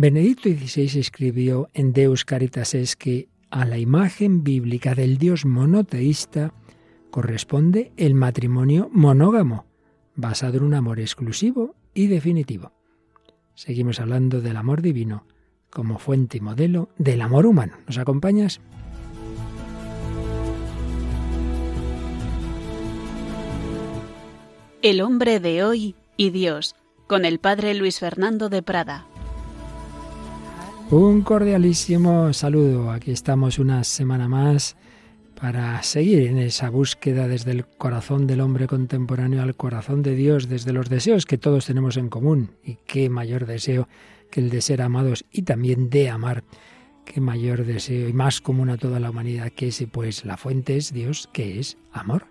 Benedicto XVI escribió en Deus Caritas es que a la imagen bíblica del Dios monoteísta corresponde el matrimonio monógamo, basado en un amor exclusivo y definitivo. Seguimos hablando del amor divino como fuente y modelo del amor humano. ¿Nos acompañas? El hombre de hoy y Dios, con el padre Luis Fernando de Prada. Un cordialísimo saludo. Aquí estamos una semana más para seguir en esa búsqueda desde el corazón del hombre contemporáneo al corazón de Dios, desde los deseos que todos tenemos en común. Y qué mayor deseo que el de ser amados y también de amar. Qué mayor deseo y más común a toda la humanidad que ese, pues la fuente es Dios, que es amor.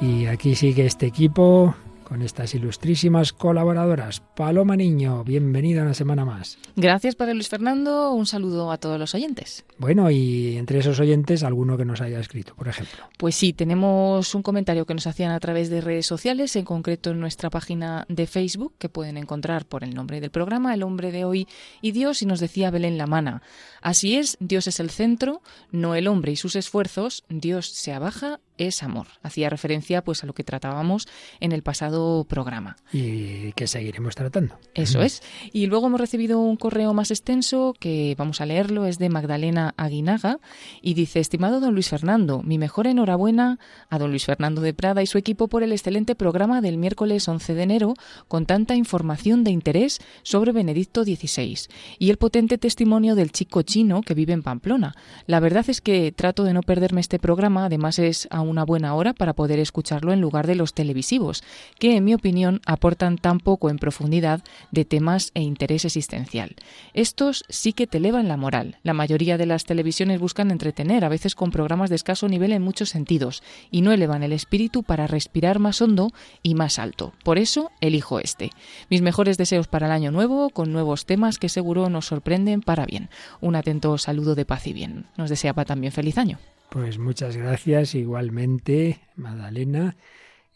Y aquí sigue este equipo con estas ilustrísimas colaboradoras. Paloma Niño, bienvenida una semana más. Gracias, Padre Luis Fernando. Un saludo a todos los oyentes. Bueno, y entre esos oyentes, alguno que nos haya escrito, por ejemplo. Pues sí, tenemos un comentario que nos hacían a través de redes sociales, en concreto en nuestra página de Facebook, que pueden encontrar por el nombre del programa, El hombre de hoy y Dios, y nos decía Belén Lamana. Así es, Dios es el centro, no el hombre y sus esfuerzos, Dios se abaja es amor. Hacía referencia pues a lo que tratábamos en el pasado programa. Y que seguiremos tratando. Eso es. Y luego hemos recibido un correo más extenso que vamos a leerlo, es de Magdalena Aguinaga y dice, estimado don Luis Fernando, mi mejor enhorabuena a don Luis Fernando de Prada y su equipo por el excelente programa del miércoles 11 de enero con tanta información de interés sobre Benedicto XVI y el potente testimonio del chico chino que vive en Pamplona. La verdad es que trato de no perderme este programa, además es a una buena hora para poder escucharlo en lugar de los televisivos, que en mi opinión aportan tan poco en profundidad de temas e interés existencial. Estos sí que te elevan la moral. La mayoría de las televisiones buscan entretener, a veces con programas de escaso nivel en muchos sentidos, y no elevan el espíritu para respirar más hondo y más alto. Por eso elijo este. Mis mejores deseos para el año nuevo, con nuevos temas que seguro nos sorprenden para bien. Un atento saludo de paz y bien. Nos deseaba también feliz año. Pues muchas gracias igualmente, Magdalena.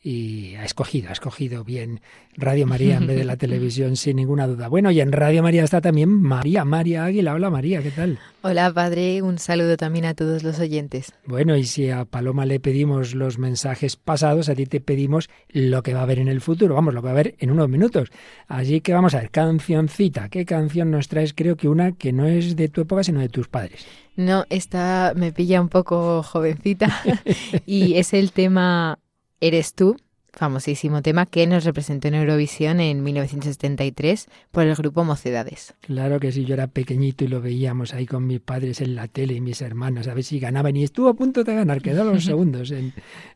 Y ha escogido, ha escogido bien Radio María en vez de la televisión, sin ninguna duda. Bueno, y en Radio María está también María, María Águila. Hola María, ¿qué tal? Hola padre, un saludo también a todos los oyentes. Bueno, y si a Paloma le pedimos los mensajes pasados, a ti te pedimos lo que va a haber en el futuro. Vamos, lo que va a haber en unos minutos. Así que vamos a ver, cancioncita. ¿Qué canción nos traes? Creo que una que no es de tu época, sino de tus padres. No, esta me pilla un poco jovencita y es el tema Eres tú, famosísimo tema que nos representó en Eurovisión en 1973 por el grupo Mocedades. Claro que sí, yo era pequeñito y lo veíamos ahí con mis padres en la tele y mis hermanas a ver si ganaban y estuvo a punto de ganar, quedó los segundos en,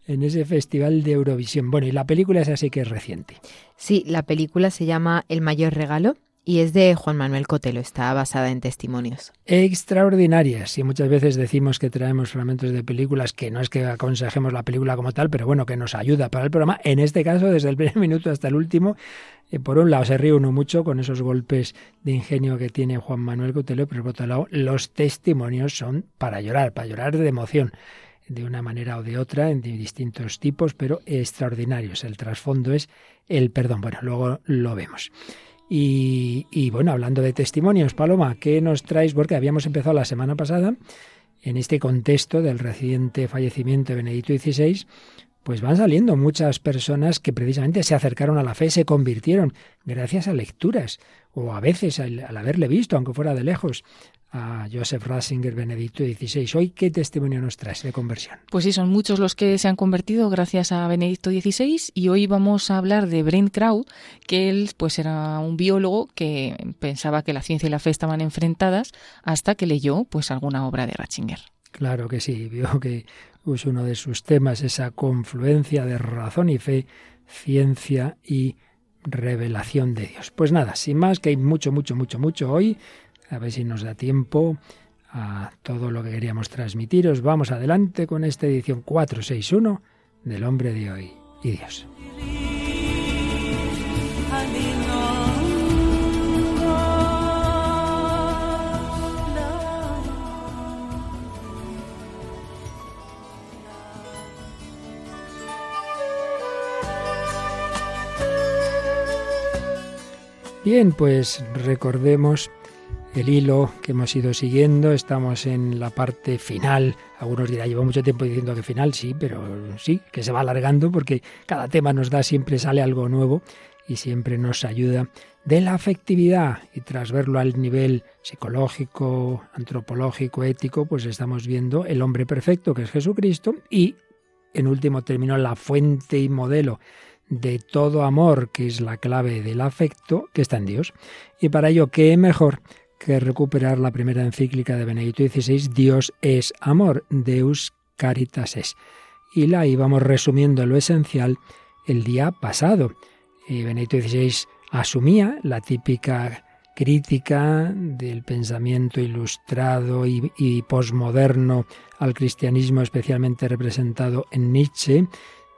en ese festival de Eurovisión. Bueno, y la película es así que es reciente. Sí, la película se llama El mayor regalo y es de Juan Manuel Cotelo, está basada en testimonios. Extraordinarias. Y muchas veces decimos que traemos fragmentos de películas que no es que aconsejemos la película como tal, pero bueno, que nos ayuda para el programa. En este caso, desde el primer minuto hasta el último, eh, por un lado se ríe uno mucho con esos golpes de ingenio que tiene Juan Manuel Cotelo, pero por otro lado, los testimonios son para llorar, para llorar de emoción de una manera o de otra, en distintos tipos, pero extraordinarios. El trasfondo es el perdón. Bueno, luego lo vemos. Y, bueno, hablando de testimonios, Paloma, ¿qué nos traes? Porque habíamos empezado la semana pasada, en este contexto del reciente fallecimiento de Benedicto XVI, pues van saliendo muchas personas que precisamente se acercaron a la fe, se convirtieron gracias a lecturas o a veces al, al haberle visto, aunque fuera de lejos, a Joseph Ratzinger, Benedicto XVI. Hoy, ¿qué testimonio nos traes de conversión? Pues sí, son muchos los que se han convertido gracias a Benedicto XVI y hoy vamos a hablar de Brent Kraut, que él pues era un biólogo que pensaba que la ciencia y la fe estaban enfrentadas hasta que leyó pues alguna obra de Ratzinger. Claro que sí, vio que es uno de sus temas esa confluencia de razón y fe, ciencia y revelación de Dios. Pues nada, sin más, que hay mucho, mucho, mucho, mucho hoy a ver si nos da tiempo a todo lo que queríamos transmitiros. Vamos adelante con esta edición 461 del hombre de hoy y Dios. Bien, pues recordemos el hilo que hemos ido siguiendo. Estamos en la parte final. Algunos dirán, llevo mucho tiempo diciendo que final, sí, pero sí, que se va alargando porque cada tema nos da, siempre sale algo nuevo y siempre nos ayuda de la afectividad. Y tras verlo al nivel psicológico, antropológico, ético, pues estamos viendo el hombre perfecto que es Jesucristo y, en último término, la fuente y modelo de todo amor, que es la clave del afecto, que está en Dios. Y para ello, ¿qué mejor que recuperar la primera encíclica de Benedicto XVI, Dios es amor, Deus Caritas es. Y la íbamos resumiendo lo esencial el día pasado. Y Benedicto XVI asumía la típica crítica del pensamiento ilustrado y, y posmoderno al cristianismo, especialmente representado en Nietzsche,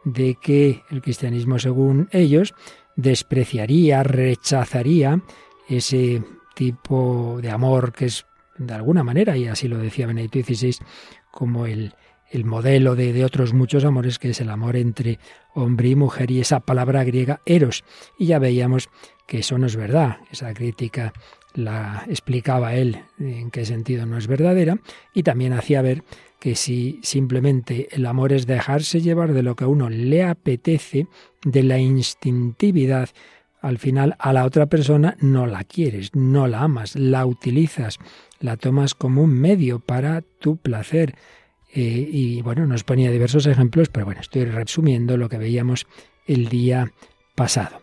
de que el cristianismo, según ellos, despreciaría, rechazaría ese tipo de amor que es de alguna manera, y así lo decía Benedicto XVI, como el, el modelo de, de, otros muchos amores, que es el amor entre hombre y mujer, y esa palabra griega eros. Y ya veíamos que eso no es verdad. Esa crítica la explicaba él en qué sentido no es verdadera, y también hacía ver que si simplemente el amor es dejarse llevar de lo que a uno le apetece, de la instintividad, al final a la otra persona no la quieres, no la amas, la utilizas, la tomas como un medio para tu placer. Eh, y bueno, nos ponía diversos ejemplos, pero bueno, estoy resumiendo lo que veíamos el día pasado.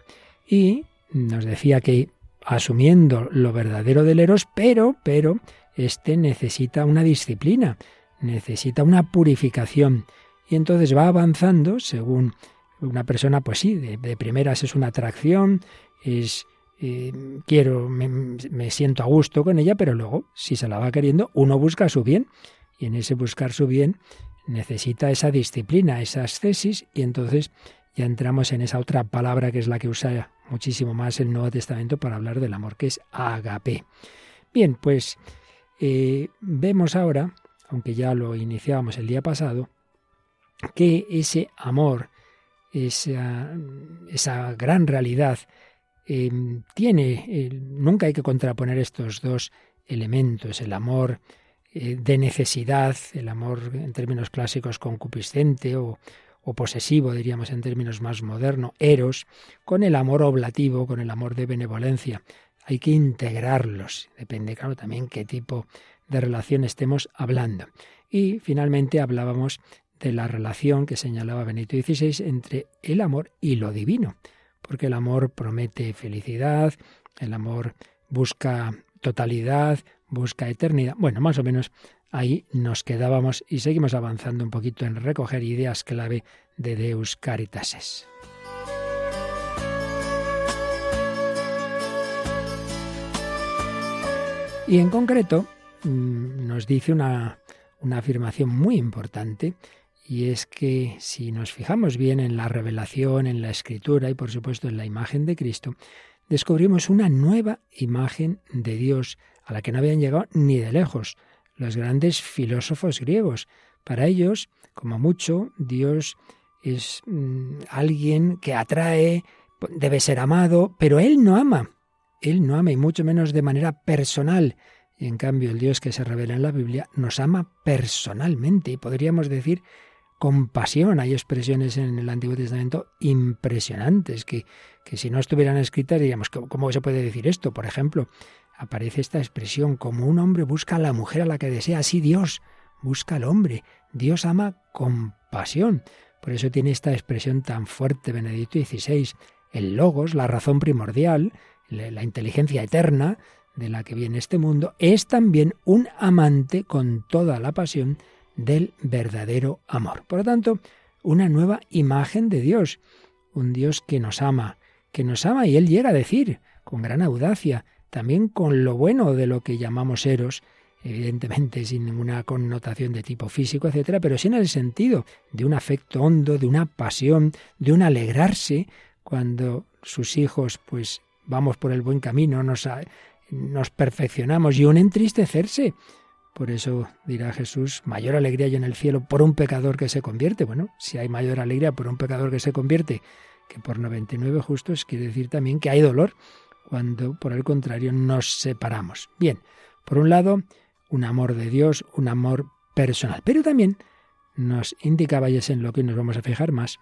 Y nos decía que asumiendo lo verdadero del eros, pero, pero, este necesita una disciplina, necesita una purificación. Y entonces va avanzando según una persona, pues sí, de, primeras es una atracción, es eh, quiero, me, siento a gusto con ella, pero luego, si se la va queriendo, uno busca su bien. Y en ese buscar su bien necesita esa disciplina, esa ascesis, y entonces ya entramos en esa otra palabra que es la que usa muchísimo más el Nuevo Testamento para hablar del amor, que es agape. Bien, pues eh, vemos ahora, aunque ya lo iniciábamos el día pasado, que ese amor esa, esa gran realidad. Em, tiene, nunca hay que contraponer estos dos elementos, el amor eh, de necesidad, el amor en términos clásicos concupiscente o, o posesivo, diríamos en términos más modernos, eros, con el amor oblativo, con el amor de benevolencia. Hay que integrarlos, depende, claro, también qué tipo de relación estemos hablando. Y finalmente hablábamos de la relación que señalaba Benito XVI entre el amor y lo divino, porque el amor promete felicidad, el amor busca totalidad, busca eternidad. Bueno, más o menos ahí nos quedábamos y seguimos avanzando un poquito en recoger ideas clave de Deus Caritases. Y en concreto mm, nos dice una, una afirmación muy importante y es que si nos fijamos bien en la revelación, en la escritura y por supuesto en la imagen de Cristo, descubrimos una nueva imagen de Dios a la que no habían llegado ni de lejos los grandes filósofos griegos. Para ellos, como mucho, Dios es mm, alguien que atrae, debe ser amado, pero Él no ama. Él no ama y mucho menos de manera personal. Y en cambio el Dios que se revela en la Biblia nos ama personalmente y podríamos decir compasión. Hay expresiones en el Antiguo Testamento impresionantes que, que si no estuvieran escritas diríamos, ¿cómo se puede decir esto? Por ejemplo, aparece esta expresión, como un hombre busca a la mujer a la que desea, así Dios busca al hombre. Dios ama compasión. Por eso tiene esta expresión tan fuerte Benedicto XVI. El logos, la razón primordial, la inteligencia eterna de la que viene este mundo, es también un amante con toda la pasión del verdadero amor. Por lo tanto, una nueva imagen de Dios, un Dios que nos ama, que nos ama y él llega a decir con gran audacia, también con lo bueno de lo que llamamos eros, evidentemente sin ninguna connotación de tipo físico, etcétera, pero sí en el sentido de un afecto hondo, de una pasión, de un alegrarse cuando sus hijos pues vamos por el buen camino, nos, nos perfeccionamos y un entristecerse por eso dirá Jesús, mayor alegría hay en el cielo por un pecador que se convierte. Bueno, si hay mayor alegría por un pecador que se convierte que por 99 justos, quiere decir también que hay dolor cuando por el contrario nos separamos. Bien, por un lado, un amor de Dios, un amor personal, pero también nos indicaba, y es en lo que nos vamos a fijar más,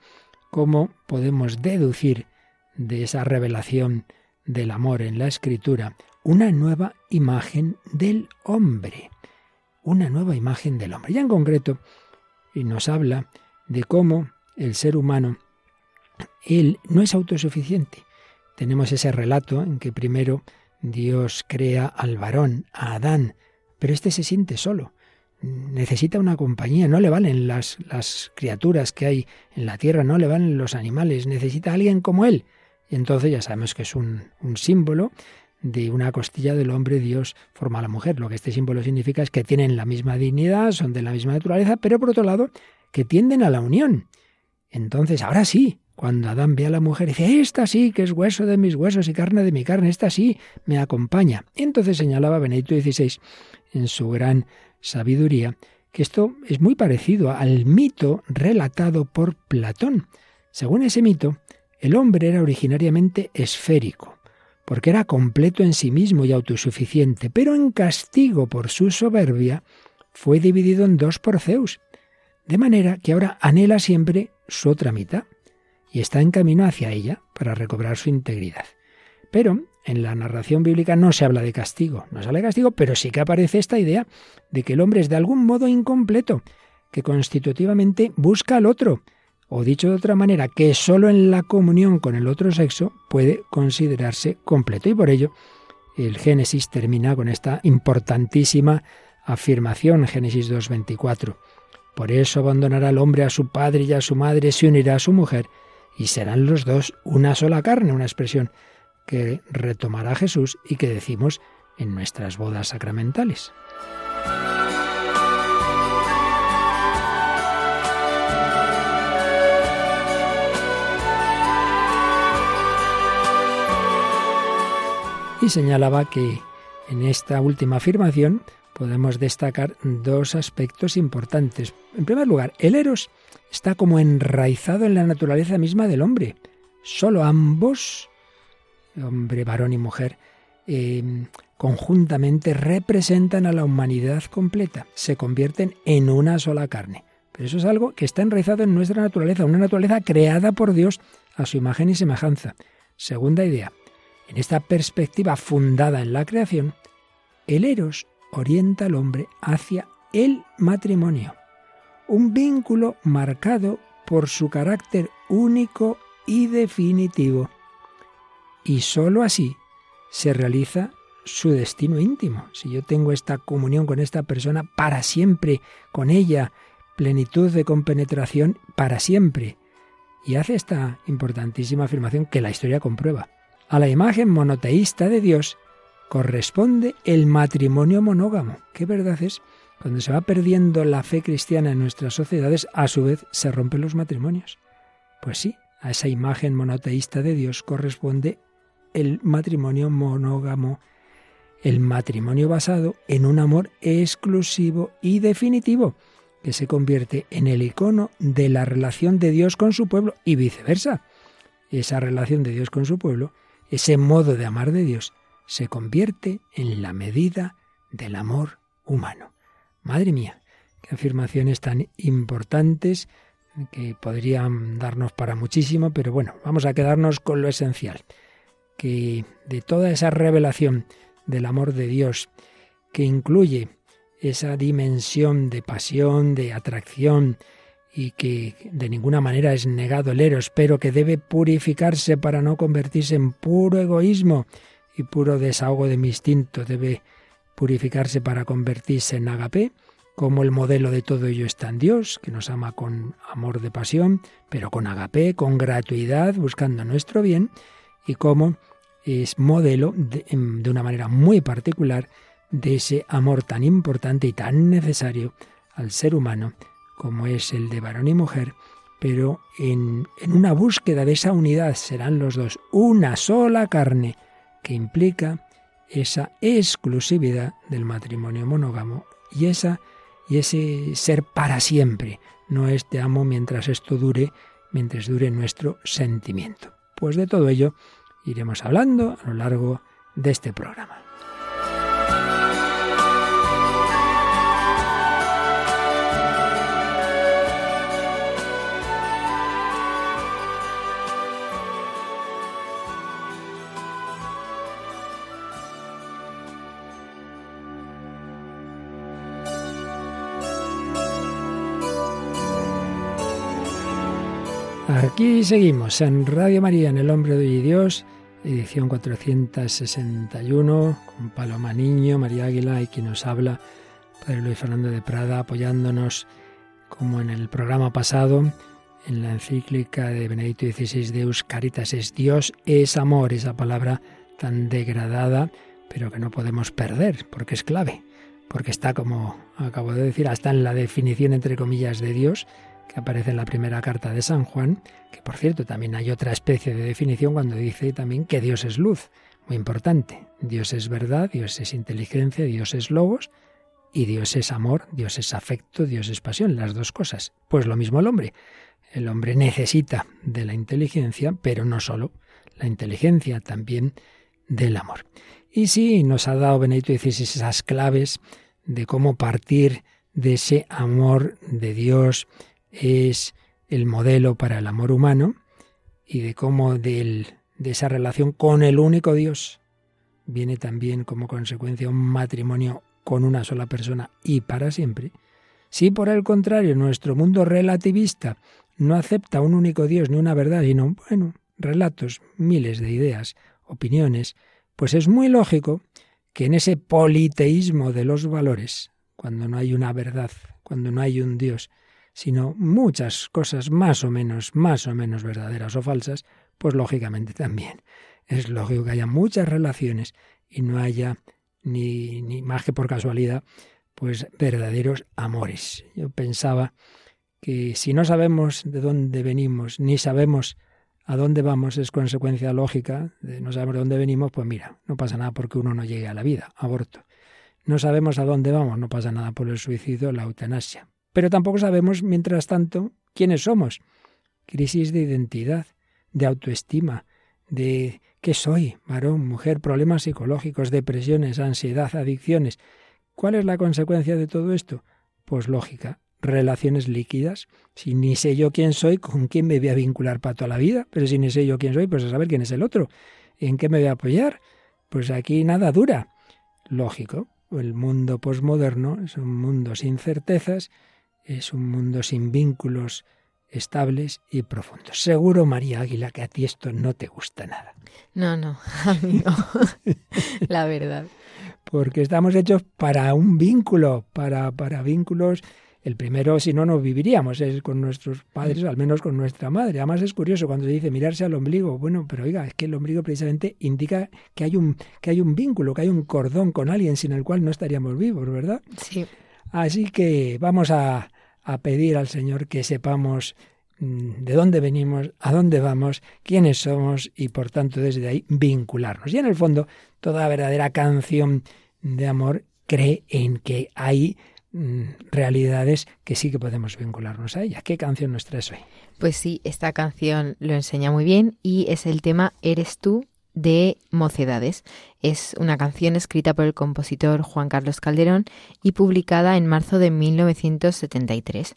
cómo podemos deducir de esa revelación del amor en la escritura una nueva imagen del hombre, una nueva imagen del hombre. Ya en concreto, y nos habla de cómo el ser humano, él no es autosuficiente. Tenemos ese relato en que primero Dios crea al varón, a Adán, pero éste se siente solo necesita una compañía, no le valen las, las criaturas que hay en la tierra, no le valen los animales, necesita alguien como él. Y entonces ya sabemos que es un, un símbolo de una costilla del hombre Dios forma a la mujer. Lo que este símbolo significa es que tienen la misma dignidad, son de la misma naturaleza, pero por otro lado, que tienden a la unión. Entonces, ahora sí, cuando Adán ve a la mujer, dice, esta sí, que es hueso de mis huesos y carne de mi carne, esta sí, me acompaña. Entonces señalaba Benedicto XVI en su gran sabiduría, que esto es muy parecido al mito relatado por Platón. Según ese mito, el hombre era originariamente esférico, porque era completo en sí mismo y autosuficiente, pero en castigo por su soberbia fue dividido en dos por Zeus, de manera que ahora anhela siempre su otra mitad y está en camino hacia ella para recobrar su integridad. Pero en la narración bíblica no se habla de castigo, no se habla de castigo, pero sí que aparece esta idea de que el hombre es de algún modo incompleto, que constitutivamente busca al otro, o dicho de otra manera, que sólo en la comunión con el otro sexo puede considerarse completo. Y por ello, el Génesis termina con esta importantísima afirmación, Génesis 2.24. Por eso abandonará el hombre a su padre y a su madre, se unirá a su mujer, y serán los dos una sola carne, una expresión que retomará Jesús y que decimos en nuestras bodas sacramentales. Y señalaba que en esta última afirmación podemos destacar dos aspectos importantes. En primer lugar, el eros está como enraizado en la naturaleza misma del hombre. Solo ambos hombre, varón y mujer, eh, conjuntamente representan a la humanidad completa, se convierten en una sola carne. Pero eso es algo que está enraizado en nuestra naturaleza, una naturaleza creada por Dios a su imagen y semejanza. Segunda idea, en esta perspectiva fundada en la creación, el eros orienta al hombre hacia el matrimonio, un vínculo marcado por su carácter único y definitivo y sólo así se realiza su destino íntimo. Si yo tengo esta comunión con esta persona para siempre, con ella, plenitud de compenetración para siempre. Y hace esta importantísima afirmación que la historia comprueba. A la imagen monoteísta de Dios corresponde el matrimonio monógamo. ¿Qué verdad es? Cuando se va perdiendo la fe cristiana en nuestras sociedades, a su vez se rompen los matrimonios. Pues sí, a esa imagen monoteísta de Dios corresponde el matrimonio monógamo, el matrimonio basado en un amor exclusivo y definitivo, que se convierte en el icono de la relación de Dios con su pueblo y viceversa. Esa relación de Dios con su pueblo, ese modo de amar de Dios, se convierte en la medida del amor humano. Madre mía, qué afirmaciones tan importantes que podrían darnos para muchísimo, pero bueno, vamos a quedarnos con lo esencial que de toda esa revelación del amor de Dios, que incluye esa dimensión de pasión, de atracción, y que de ninguna manera es negado el eros, pero que debe purificarse para no convertirse en puro egoísmo y puro desahogo de mi instinto, debe purificarse para convertirse en agape, como el modelo de todo ello está en Dios, que nos ama con amor de pasión, pero con agape, con gratuidad, buscando nuestro bien, y como es modelo de, una manera muy particular de ese amor tan importante y tan necesario al ser humano como es el de varón y mujer, pero en, en una búsqueda de esa unidad serán los dos una sola carne que implica esa exclusividad del matrimonio monógamo y esa y ese ser para siempre, no es te amo mientras esto dure, mientras dure nuestro sentimiento. Pues de todo ello iremos hablando a lo largo de este programa. Aquí seguimos en Radio María, en El Hombre de Dios, edición 461, con Paloma Niño, María Águila y quien nos habla, Padre Luis Fernando de Prada, apoyándonos, como en el programa pasado, en la encíclica de Benedicto XVI, Deus Caritas es Dios, es amor, esa palabra tan degradada, pero que no podemos perder, porque es clave, porque está, como acabo de decir, hasta en la definición, entre comillas, de Dios, que aparece en la primera carta de San Juan, que por cierto también hay otra especie de definición cuando dice también que Dios es luz, muy importante. Dios es verdad, Dios es inteligencia, Dios es logos y Dios es amor, Dios es afecto, Dios es pasión, las dos cosas. Pues lo mismo el hombre. El hombre necesita de la inteligencia, pero no solo la inteligencia, también del amor. Y sí, nos ha dado Benedicto XVI esas claves de cómo partir de ese amor de Dios, es el modelo para el amor humano y de cómo de esa relación con el único Dios viene también como consecuencia un matrimonio con una sola persona y para siempre. Si por el contrario nuestro mundo relativista no acepta un único Dios ni una verdad, sino, bueno, relatos, miles de ideas, opiniones, pues es muy lógico que en ese politeísmo de los valores, cuando no hay una verdad, cuando no hay un Dios, sino muchas cosas más o menos, más o menos verdaderas o falsas, pues lógicamente también es lógico que haya muchas relaciones y no haya ni, ni más que por casualidad, pues verdaderos amores. Yo pensaba que si no sabemos de dónde venimos, ni sabemos a dónde vamos, es consecuencia lógica de no saber de dónde venimos, pues mira, no pasa nada porque uno no llegue a la vida, aborto. No sabemos a dónde vamos, no pasa nada por el suicidio, la eutanasia. Pero tampoco sabemos, mientras tanto, quiénes somos. Crisis de identidad, de autoestima, de qué soy, varón, mujer, problemas psicológicos, depresiones, ansiedad, adicciones. ¿Cuál es la consecuencia de todo esto? Pues lógica, relaciones líquidas. Si ni sé yo quién soy, ¿con quién me voy a vincular para toda la vida? Pero si ni sé yo quién soy, pues a saber quién es el otro. ¿En qué me voy a apoyar? Pues aquí nada dura. Lógico, el mundo posmoderno es un mundo sin certezas es un mundo sin vínculos estables y profundos. Seguro, María Águila, que a ti esto no te gusta nada. No, no, a mí no. La verdad. Porque estamos hechos para un vínculo, para, para vínculos. El primero, si no, no viviríamos, es con nuestros padres, al menos con nuestra madre. Además es curioso cuando se dice mirarse al ombligo. Bueno, pero oiga, es que el ombligo precisamente indica que hay un, que hay un vínculo, que hay un cordón con alguien sin el cual no estaríamos vivos, ¿verdad? Sí. Así que vamos a, a pedir al Señor que sepamos mm, de dónde venimos, a dónde vamos, quiénes somos y por tanto desde ahí vincularnos. Y en el fondo, toda verdadera canción de amor cree en que hay mm, realidades que sí que podemos vincularnos a ella. ¿Qué canción nos traes hoy? Pues sí, esta canción lo enseña muy bien y es el tema Eres tú de Mocedades. Es una canción escrita por el compositor Juan Carlos Calderón y publicada en marzo de 1973.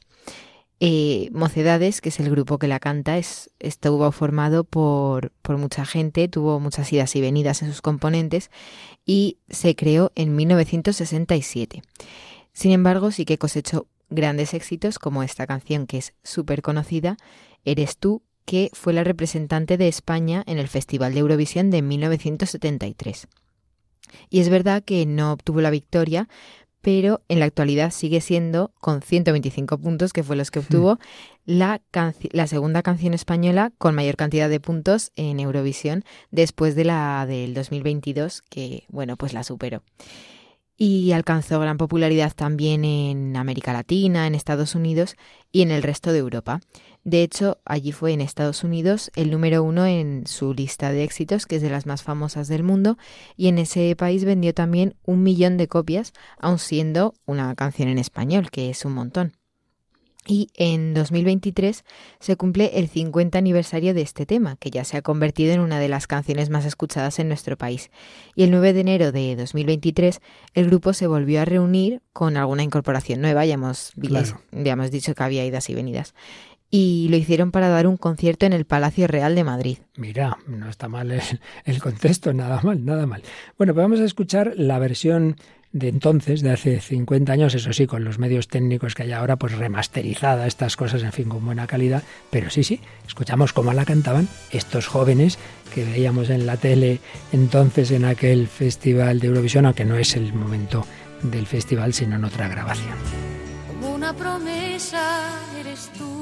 Eh, Mocedades, que es el grupo que la canta, es, estuvo formado por, por mucha gente, tuvo muchas idas y venidas en sus componentes y se creó en 1967. Sin embargo, sí que cosechó grandes éxitos como esta canción que es súper conocida, Eres tú, que fue la representante de España en el Festival de Eurovisión de 1973. Y es verdad que no obtuvo la victoria, pero en la actualidad sigue siendo, con 125 puntos, que fue los que obtuvo, la, la, segunda canción española con mayor cantidad de puntos en Eurovisión, después de la del 2022, que, bueno, pues la superó. Y alcanzó gran popularidad también en América Latina, en Estados Unidos y en el resto de Europa. De hecho, allí fue en Estados Unidos el número uno en su lista de éxitos, que es de las más famosas del mundo, y en ese país vendió también un millón de copias, aun siendo una canción en español, que es un montón. Y en 2023 se cumple el 50 aniversario de este tema, que ya se ha convertido en una de las canciones más escuchadas en nuestro país. Y el 9 de enero de 2023 el grupo se volvió a reunir con alguna incorporación nueva, ya hemos, ya hemos dicho que había idas y venidas. Y lo hicieron para dar un concierto en el Palacio Real de Madrid. Mira, no está mal el, el contexto, nada mal, nada mal. Bueno, pues vamos a escuchar la versión de entonces, de hace 50 años, eso sí, con los medios técnicos que hay ahora, pues remasterizada estas cosas, en fin, con buena calidad, pero sí, sí, escuchamos cómo la cantaban estos jóvenes que veíamos en la tele entonces en aquel festival de Eurovisión, aunque no es el momento del festival, sino en otra grabación. Como una promesa eres tú,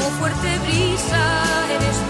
como fuerte brisa eres tú,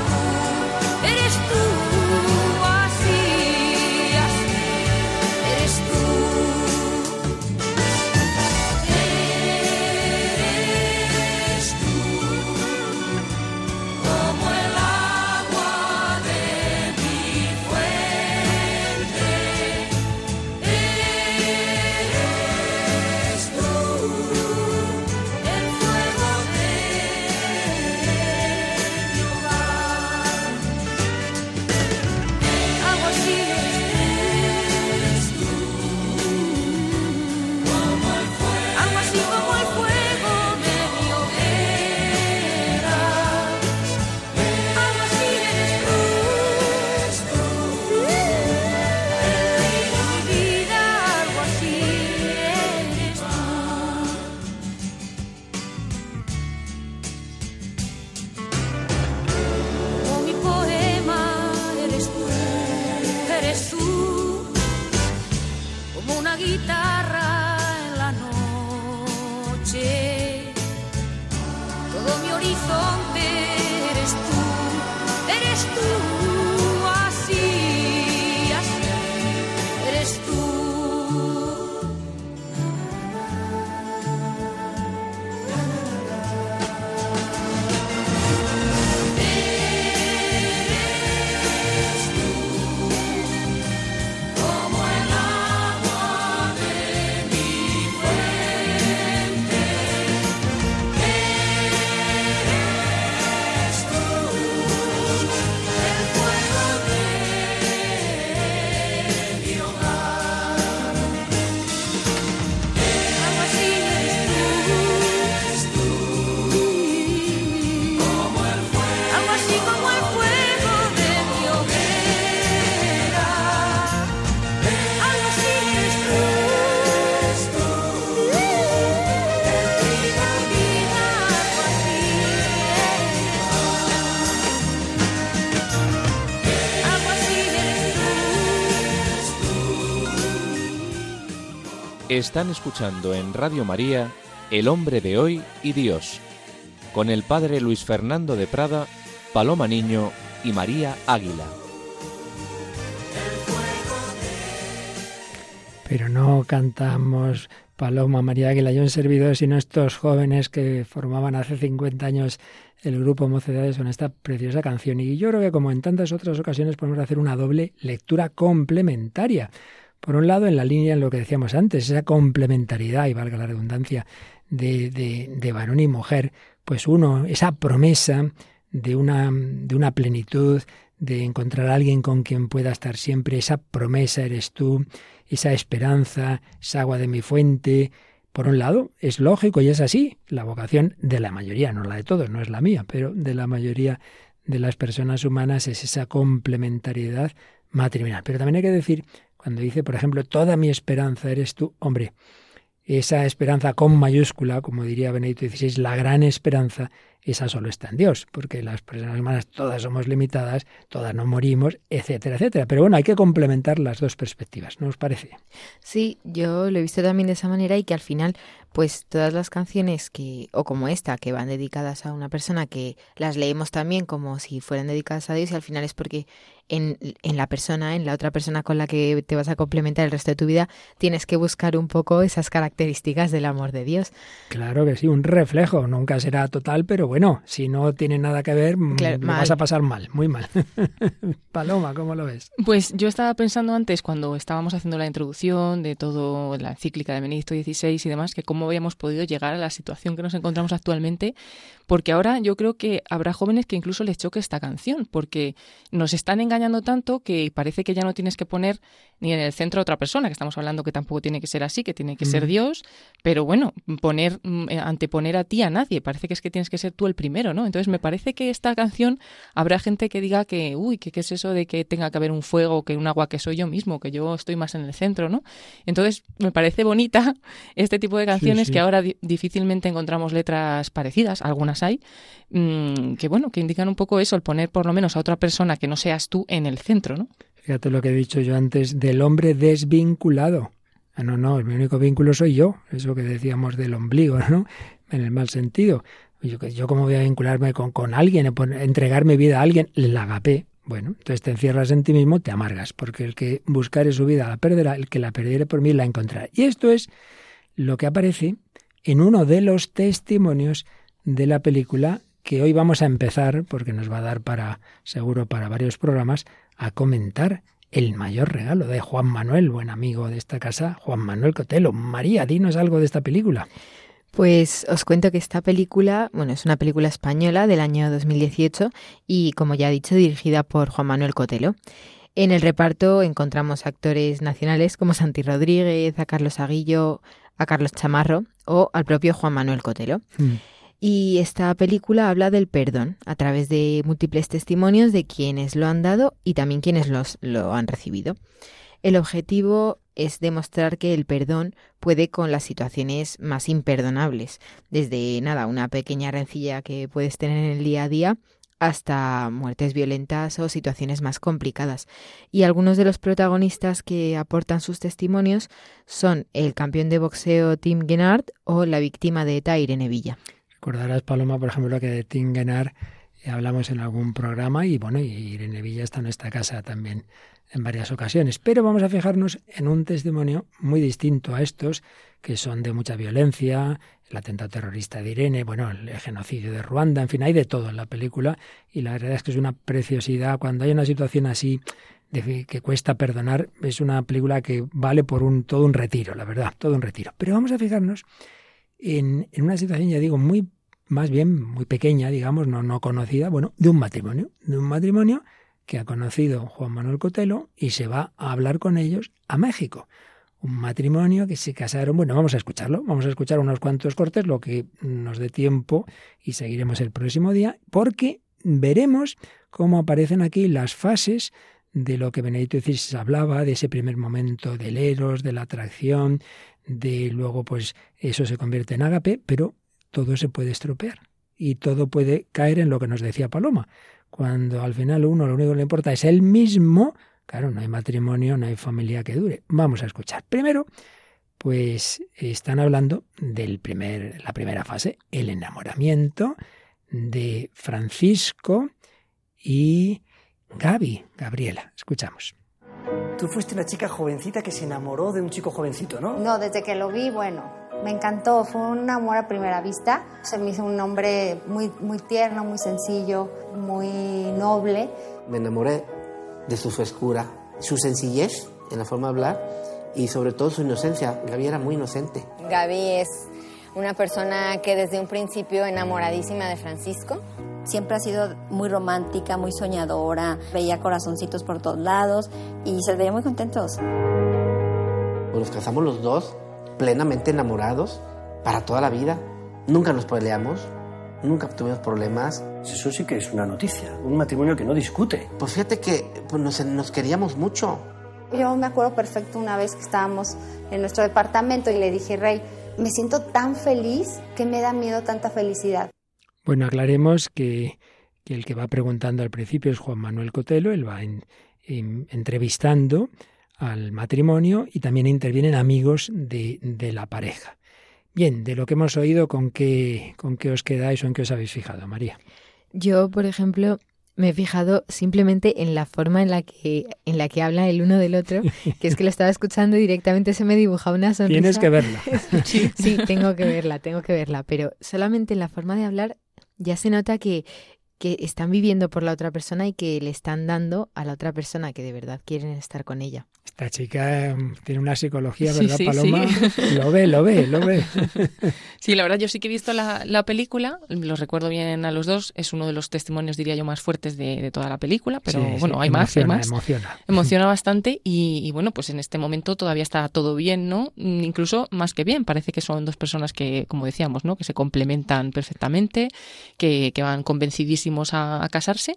Están escuchando en Radio María El hombre de hoy y Dios, con el padre Luis Fernando de Prada, Paloma Niño y María Águila. Pero no cantamos Paloma, María Águila y un servidor, sino estos jóvenes que formaban hace 50 años el grupo Mocedades con esta preciosa canción. Y yo creo que como en tantas otras ocasiones podemos hacer una doble lectura complementaria por un lado, en la línea en lo que decíamos antes, esa complementariedad, y valga la redundancia, de, de, varón y mujer, pues uno, esa promesa de una, de una plenitud, de encontrar a alguien con quien pueda estar siempre, esa promesa eres tú, esa esperanza, esa agua de mi fuente. Por un lado, es lógico y es así, la vocación de la mayoría, no la de todos, no es la mía, pero de la mayoría de las personas humanas es esa complementariedad matrimonial. Pero también hay que decir cuando dice, por ejemplo, toda mi esperanza eres tú, hombre, esa esperanza con mayúscula, como diría Benedicto XVI, la gran esperanza, esa solo está en Dios, porque las personas humanas todas somos limitadas, todas no morimos, etcétera, etcétera. Pero bueno, hay que complementar las dos perspectivas, ¿no os parece? Sí, yo lo he visto también de esa manera y que al final pues todas las canciones que, o como esta, que van dedicadas a una persona, que las leemos también como si fueran dedicadas a Dios y al final es porque en, en, la persona, en la otra persona con la que te vas a complementar el resto de tu vida, tienes que buscar un poco esas características del amor de Dios. Claro que sí, un reflejo, nunca será total, pero bueno, si no tiene nada que ver, mm, claro, vas a pasar mal, muy mal. Paloma, ¿cómo lo ves? Pues yo estaba pensando antes, cuando estábamos haciendo la introducción de todo la encíclica de Benedicto XVI y demás, que cómo habíamos podido llegar a la situación que nos encontramos actualmente, porque ahora yo creo que habrá jóvenes que incluso les choque esta canción, porque nos están engañando tanto que parece que ya no tienes que poner ni en el centro a otra persona, que estamos hablando que tampoco tiene que ser así, que tiene que ser Dios, pero bueno, poner mm, eh, anteponer a ti a nadie, parece que es que tienes que ser tú el primero, ¿no? Entonces me parece que esta canción habrá gente que diga que, uy, que qué es eso de que tenga que haber un fuego, que un agua que soy yo mismo, que yo estoy más en el centro, ¿no? Entonces me parece bonita este tipo de canciones que ahora difícilmente encontramos letras parecidas, algunas hay, mm, que bueno, que indican un poco eso, el poner por lo menos a otra persona que no seas tú en el centro, ¿no? Fíjate lo que he dicho yo antes del hombre desvinculado. Ah, no, no, mi único vínculo soy yo, eso que decíamos del ombligo, ¿no? En el mal sentido. Yo, yo cómo voy a vincularme con, con alguien, entregar mi vida a alguien, la agapé. Bueno, entonces te encierras en ti mismo, te amargas, porque el que buscare su vida la perderá, el que la perdiere por mí la encontrará. Y esto es lo que aparece en uno de los testimonios de la película que hoy vamos a empezar, porque nos va a dar para, seguro, para varios programas, a comentar el mayor regalo de Juan Manuel, buen amigo de esta casa, Juan Manuel Cotelo. María, dinos algo de esta película. Pues os cuento que esta película, bueno, es una película española del año 2018 y, como ya he dicho, dirigida por Juan Manuel Cotelo. En el reparto encontramos actores nacionales como Santi Rodríguez, a Carlos Aguillo, a Carlos Chamarro o al propio Juan Manuel Cotelo. Mm. Y esta película habla del perdón a través de múltiples testimonios de quienes lo han dado y también quienes los, lo han recibido. El objetivo es demostrar que el perdón puede con las situaciones más imperdonables, desde nada, una pequeña rencilla que puedes tener en el día a día hasta muertes violentas o situaciones más complicadas. Y algunos de los protagonistas que aportan sus testimonios son el campeón de boxeo Tim Gennard o la víctima de ETA Irene Villa. Recordarás, Paloma, por ejemplo, que de Tim Gennard eh, hablamos en algún programa y bueno, y Irene Villa está en esta casa también en varias ocasiones. Pero vamos a fijarnos en un testimonio muy distinto a estos, que son de mucha violencia, el atentado terrorista de Irene, bueno, el genocidio de Ruanda, en fin, hay de todo en la película y la verdad es que es una preciosidad. Cuando hay una situación así de que cuesta perdonar, es una película que vale por un todo un retiro, la verdad, todo un retiro. Pero vamos a fijarnos en, en una situación, ya digo, muy más bien muy pequeña, digamos, no, no conocida, bueno, de un matrimonio, de un matrimonio que ha conocido Juan Manuel Cotelo y se va a hablar con ellos a México. Un matrimonio que se casaron. Bueno, vamos a escucharlo. Vamos a escuchar unos cuantos cortes, lo que nos dé tiempo y seguiremos el próximo día, porque veremos cómo aparecen aquí las fases de lo que Benedito XVI hablaba, de ese primer momento del eros, de la atracción, de luego pues eso se convierte en ágape, pero todo se puede estropear y todo puede caer en lo que nos decía Paloma, cuando al final uno lo único que le importa es el mismo, claro, no hay matrimonio, no hay familia que dure. Vamos a escuchar. Primero, pues están hablando del primer, la primera fase, el enamoramiento de Francisco y Gaby, Gabriela. Escuchamos. Tú fuiste una chica jovencita que se enamoró de un chico jovencito, ¿no? No, desde que lo vi, bueno, me encantó, fue un amor a primera vista. Se me hizo un hombre muy, muy tierno, muy sencillo, muy noble. Me enamoré de su frescura, su sencillez en la forma de hablar y sobre todo su inocencia. Gaby era muy inocente. Gaby es una persona que desde un principio enamoradísima de Francisco. Siempre ha sido muy romántica, muy soñadora, veía corazoncitos por todos lados y se veía muy contentos. Nos casamos los dos plenamente enamorados para toda la vida. Nunca nos peleamos, nunca tuvimos problemas. Eso sí que es una noticia, un matrimonio que no discute. Pues fíjate que pues nos, nos queríamos mucho. Yo me acuerdo perfecto una vez que estábamos en nuestro departamento y le dije, Rey, me siento tan feliz que me da miedo tanta felicidad. Bueno, aclaremos que, que el que va preguntando al principio es Juan Manuel Cotelo, él va en- en- entrevistando al matrimonio y también intervienen amigos de, de la pareja. Bien, de lo que hemos oído, ¿con qué, ¿con qué os quedáis o en qué os habéis fijado, María? Yo, por ejemplo, me he fijado simplemente en la forma en la que en la que habla el uno del otro, que es que lo estaba escuchando y directamente se me dibujaba una sonrisa. Tienes que verla. sí, tengo que verla, tengo que verla, pero solamente en la forma de hablar ya se nota que que están viviendo por la otra persona y que le están dando a la otra persona que de verdad quieren estar con ella. Esta chica eh, tiene una psicología, Sí, ¿verdad, sí, Paloma? sí. Lo ve, lo ve, lo ve. Sí, la verdad yo sí que he visto la, la película, los recuerdo bien a los dos, es uno de los testimonios, diría yo, más fuertes de, de toda la película, pero Sí, sí, bueno, hay más, hay emociona, más. Emociona. Emociona bastante y, y, bueno, pues en este momento todavía está todo bien, ¿no? Mm, Incluso más que bien, parece que son dos personas que, como decíamos, ¿no? Que se complementan perfectamente, que, que van convencidísimos a, a casarse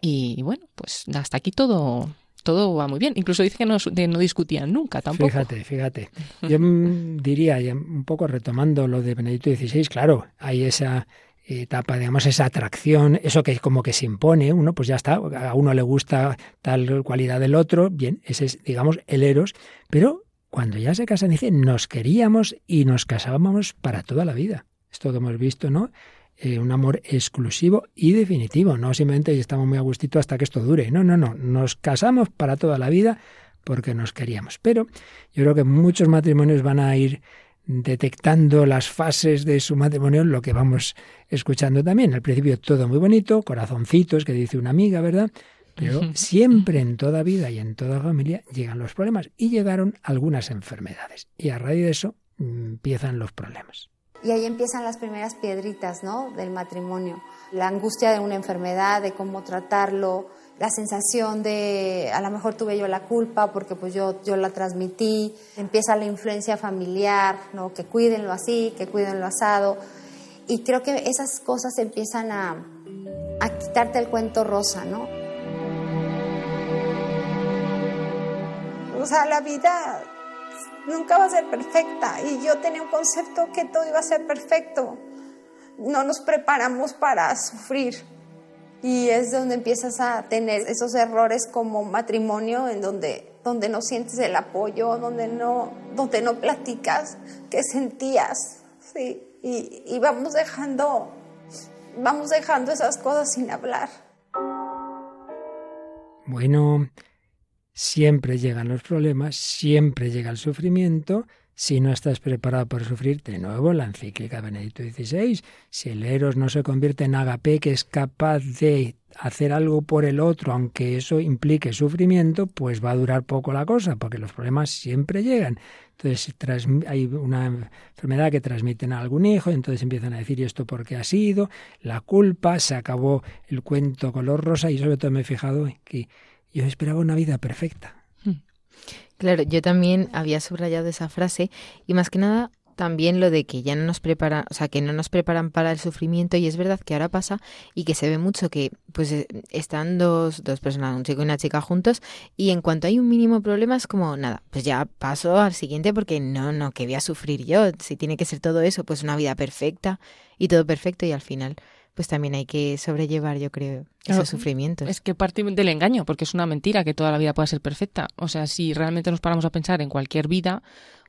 y, bueno, pues hasta aquí todo... Todo va muy bien. Incluso dice que no, de- no discutían nunca tampoco. Fíjate, fíjate. Yo diría, un poco retomando lo de Benedicto XVI, claro, hay esa etapa, digamos, esa atracción, eso que como que se impone, uno pues ya está, a uno le gusta tal cualidad del otro, bien, ese es, digamos, el eros, pero cuando ya se casan dice, nos queríamos y nos casábamos para toda la vida. Esto que hemos visto, ¿no? Eh, un amor exclusivo y definitivo, no simplemente estamos muy a gustito hasta que esto dure, no, no, no, nos casamos para toda la vida porque nos queríamos. Pero yo creo que muchos matrimonios van a ir detectando las fases de su matrimonio, lo que vamos escuchando también. Al principio todo muy bonito, corazoncitos, que dice una amiga, ¿verdad? Pero siempre en toda vida y en toda familia llegan los problemas y llegaron algunas enfermedades. Y a raíz de eso mm, empiezan los problemas. Y ahí empiezan las primeras piedritas, ¿no? Del matrimonio. La angustia de una enfermedad, de cómo tratarlo, la sensación de a lo mejor tuve yo la culpa porque pues yo, yo la transmití. Empieza la influencia familiar, ¿no? Que cuídenlo así, que cuídenlo asado. Y creo que esas cosas empiezan a, a quitarte el cuento rosa, ¿no? O sea, la vida nunca va a ser perfecta y yo tenía un concepto que todo iba a ser perfecto. No nos preparamos para sufrir y es donde empiezas a tener esos errores como matrimonio en donde, donde no sientes el apoyo, donde no, donde no platicas qué sentías, ¿sí? y, y vamos dejando, vamos dejando esas cosas sin hablar. Bueno, siempre llegan los problemas, siempre llega el sufrimiento. Si no estás preparado para sufrir, de nuevo la encíclica Benedicto XVI, si el eros no se convierte en agape, que es capaz de hacer algo por el otro, aunque eso implique sufrimiento, pues va a durar poco la cosa, porque los problemas siempre llegan. Entonces hay una enfermedad que transmiten a algún hijo, entonces empiezan a decir "¿Y esto por qué ha sido, la culpa, se acabó el cuento color rosa y sobre todo me he fijado que yo esperaba una vida perfecta. Claro, yo también había subrayado esa frase y más que nada también lo de que ya no nos preparan, o sea, que no nos preparan para el sufrimiento y es verdad que ahora pasa y que se ve mucho que pues eh, están dos, dos personas, un chico y una chica juntos y en cuanto hay un mínimo problema es como nada, pues ya paso al siguiente porque no, no, que voy a sufrir yo, si tiene que ser todo eso, pues una vida perfecta y todo perfecto y al final pues también hay que sobrellevar, yo creo, esos sufrimientos. Es que parte del engaño, porque es una mentira que toda la vida pueda ser perfecta. O sea, si realmente nos paramos a pensar en cualquier vida,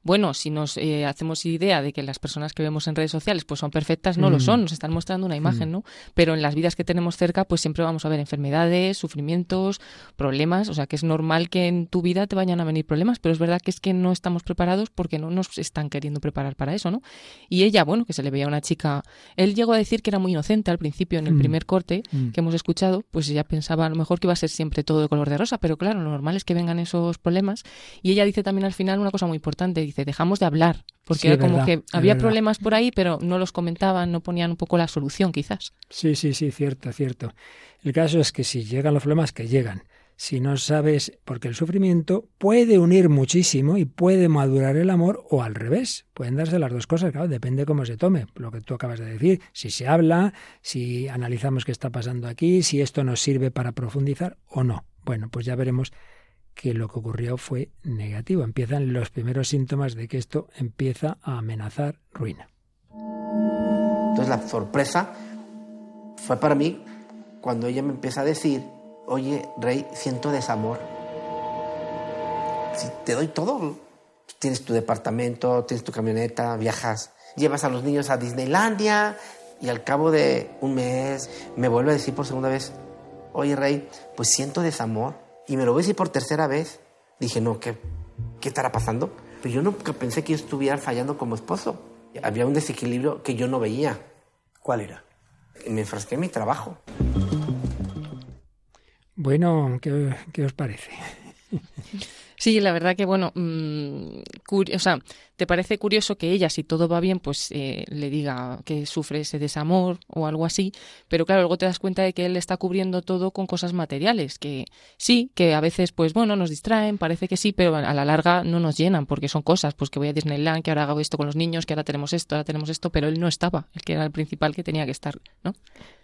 bueno, si nos eh, hacemos idea de que las personas que vemos en redes sociales pues son perfectas, no lo Mm. son, nos están mostrando una imagen, Mm. ¿no? Pero en las vidas que tenemos cerca, pues siempre vamos a ver enfermedades, sufrimientos, problemas, o sea, que es normal que en tu vida te vayan a venir problemas, pero es verdad que es que no estamos preparados porque no nos están queriendo preparar para eso, ¿no? Y ella, bueno, que se le veía a una chica, él llegó a decir que era muy inocente al principio en el Mm. primer corte que hemos escuchado, pues ella pensaba a lo mejor que iba a ser siempre todo de color de rosa, pero claro, lo normal es que vengan esos problemas. Y ella dice también al final una cosa muy importante, dice, dejamos de hablar, porque Sí, era es como verdad, que había problemas por ahí, pero no los comentaban, no ponían un poco la solución quizás. Sí, sí, sí, cierto, cierto. El caso es que si llegan los problemas, que llegan. Si no sabes, porque el sufrimiento puede unir muchísimo y puede madurar el amor o al revés. Pueden darse las dos cosas, claro, depende cómo se tome. Lo que tú acabas de decir, si se habla, si analizamos qué está pasando aquí, si esto nos sirve para profundizar o no. Bueno, pues ya veremos que lo que ocurrió fue negativo. Empiezan los primeros síntomas de que esto empieza a amenazar ruina. Entonces la sorpresa fue para mí cuando ella me empieza a decir, oye, Rey, siento desamor. Te doy todo, tienes tu departamento, tienes tu camioneta, viajas, llevas a los niños a Disneylandia y al cabo de un mes me vuelve a decir por segunda vez, oye, Rey, pues siento desamor. Y me lo voy a decir por tercera vez. Dije, no, ¿qué, qué estará pasando? Pero yo nunca pensé que yo estuviera fallando como esposo. Había un desequilibrio que yo no veía. ¿Cuál era? Me enfrasqué en mi trabajo. Bueno, ¿qué, qué os parece? Sí, la verdad que, bueno, mmm, o sea, te parece curioso que ella, si todo va bien, pues eh, le diga que sufre ese desamor o algo así, pero claro, luego te das cuenta de que él está cubriendo todo con cosas materiales, que sí, que a veces, pues bueno, nos distraen, parece que sí, pero a la larga no nos llenan, porque son cosas, pues que voy a Disneyland, que ahora hago esto con los niños, que ahora tenemos esto, ahora tenemos esto, pero él no estaba, el que era el principal que tenía que estar, ¿no?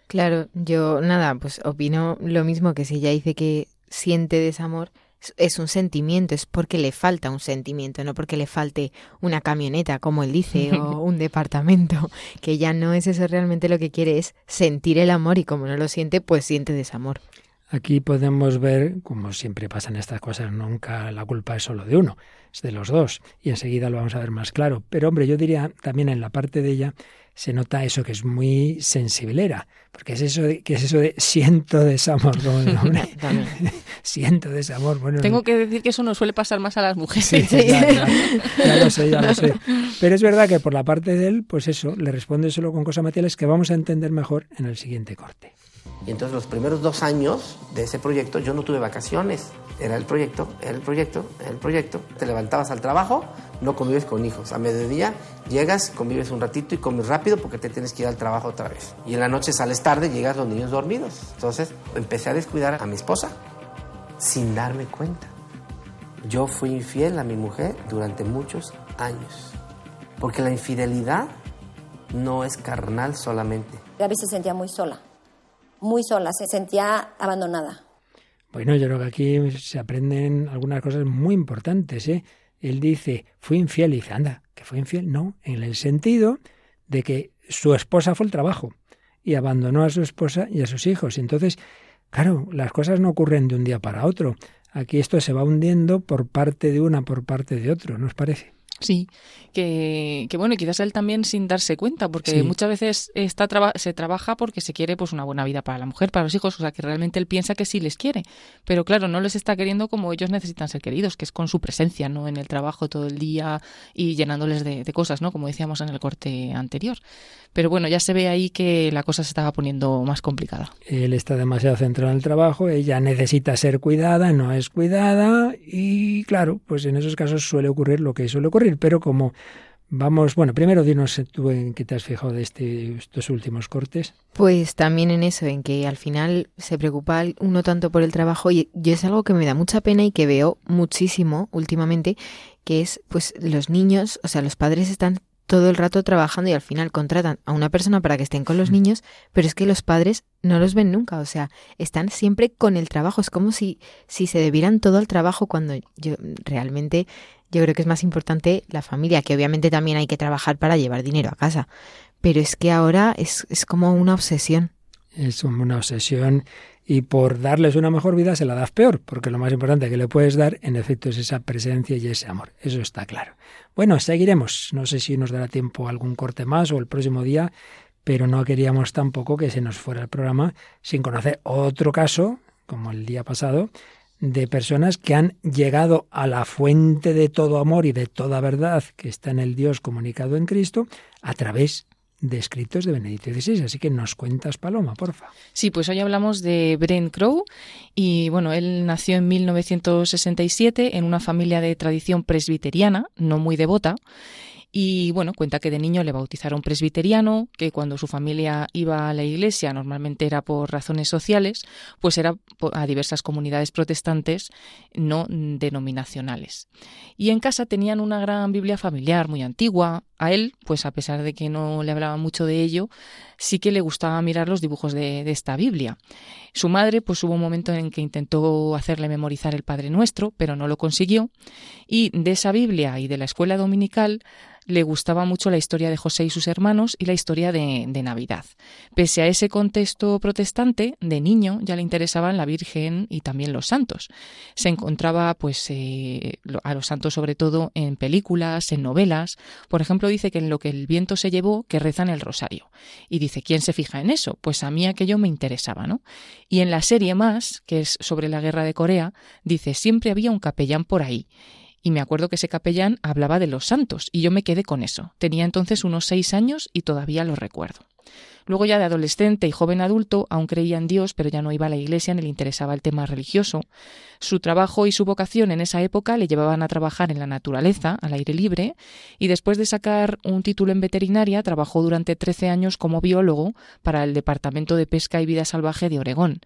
Claro, yo nada, pues opino lo mismo que si ella dice que siente desamor, es un sentimiento, es porque le falta un sentimiento, no porque le falte una camioneta, como él dice, o un departamento, que ya no es eso realmente lo que quiere, es sentir el amor y como no lo siente, pues siente desamor. Aquí podemos ver, como siempre pasan estas cosas, nunca la culpa es solo de uno, es de los dos, y enseguida lo vamos a ver más claro. Pero hombre, yo diría también en la parte de ella se nota eso que es muy sensiblera, porque es eso de, que es eso de siento desamor, hombre, siento desamor. Bueno, Tengo que decir que eso no suele pasar más a las mujeres. Sí, sí, ya, ya, ya, lo sé, ya lo sé. Pero es verdad que por la parte de él, pues eso, le responde solo con cosas materiales que vamos a entender mejor en el siguiente corte. Y entonces los primeros dos años de ese proyecto yo no tuve vacaciones. Era el proyecto, era el proyecto, era el proyecto. Te levantabas al trabajo, no convives con hijos. A mediodía llegas, convives un ratito y comes rápido porque te tienes que ir al trabajo otra vez. Y en la noche sales tarde, llegas los niños dormidos. Entonces empecé a descuidar a mi esposa sin darme cuenta. Yo fui infiel a mi mujer durante muchos años. Porque la infidelidad no es carnal solamente. Gaby se sentía muy sola muy sola, se sentía abandonada. Bueno, yo creo que aquí se aprenden algunas cosas muy importantes. ¿eh? Él dice, fui infiel, y dice, anda, que fue infiel. No, en el sentido de que su esposa fue el trabajo y abandonó a su esposa y a sus hijos. Entonces, claro, las cosas no ocurren de un día para otro. Aquí esto se va hundiendo por parte de una, por parte de otro, ¿no os parece? Sí, que, que, bueno, quizás él también sin darse cuenta, porque sí. muchas veces está se trabaja porque se quiere pues una buena vida para la mujer, para los hijos, o sea que realmente él piensa que sí les quiere, pero claro, no les está queriendo como ellos necesitan ser queridos, que es con su presencia, ¿no? En el trabajo todo el día y llenándoles de, de cosas, ¿no? Como decíamos en el corte anterior. Pero bueno, ya se ve ahí que la cosa se estaba poniendo más complicada. Él está demasiado centrado en el trabajo, ella necesita ser cuidada, no es cuidada y claro, pues en esos casos suele ocurrir lo que suele ocurrir, pero como Vamos, bueno, primero dinos tú en qué te has fijado de este, estos últimos cortes. Pues también en eso, en que al final se preocupa uno tanto por el trabajo y yo es algo que me da mucha pena y que veo muchísimo últimamente, que es pues los niños, o sea, los padres están todo el rato trabajando y al final contratan a una persona para que estén con los niños, pero es que los padres no los ven nunca, o sea, están siempre con el trabajo, es como si, si se debieran todo al trabajo cuando yo realmente yo creo que es más importante la familia, que obviamente también hay que trabajar para llevar dinero a casa, pero es que ahora es, es como una obsesión. Es una obsesión y por darles una mejor vida se la das peor, porque lo más importante que le puedes dar, en efecto, es esa presencia y ese amor. Eso está claro. Bueno, seguiremos. No sé si nos dará tiempo algún corte más o el próximo día, pero no queríamos tampoco que se nos fuera el programa sin conocer otro caso, como el día pasado, de personas que han llegado a la fuente de todo amor y de toda verdad que está en el Dios comunicado en Cristo a través de escritos de Benedicto XVI. Así que nos cuentas, Paloma, porfa. Sí, pues hoy hablamos de Brent Crow y bueno, él nació en 1967 en una familia de tradición presbiteriana, no muy devota. Y bueno, cuenta que de niño le bautizaron presbiteriano, que cuando su familia iba a la iglesia, normalmente era por razones sociales, pues era a diversas comunidades protestantes no denominacionales. Y en casa tenían una gran Biblia familiar muy antigua. A él, pues a pesar de que no le hablaba mucho de ello, sí que le gustaba mirar los dibujos de, de esta Biblia. Su madre, pues hubo un momento en que intentó hacerle memorizar el Padre Nuestro, pero no lo consiguió. Y de esa Biblia y de la escuela dominical le gustaba mucho la historia de José y sus hermanos y la historia de, Navidad. Pese a ese contexto protestante, de niño ya le interesaban la Virgen y también los santos. Se encontraba pues eh, a los santos sobre todo en películas, en novelas. Por ejemplo, dice que en lo que el viento se llevó, que rezan el rosario. Y dice, ¿quién se fija en eso? Pues a mí aquello me interesaba, ¿no? Y en la serie más, que es sobre la guerra de Corea, dice, siempre había un capellán por ahí y me acuerdo que ese capellán hablaba de los santos y yo me quedé con eso. Tenía entonces unos seis años y todavía lo recuerdo. Luego ya de adolescente y joven adulto aún creía en Dios, pero ya no iba a la iglesia ni le interesaba el tema religioso. Su trabajo y su vocación en esa época le llevaban a trabajar en la naturaleza, al aire libre, y después de sacar un título en veterinaria, trabajó durante 13 años como biólogo para el Departamento de Pesca y Vida Salvaje de Oregón.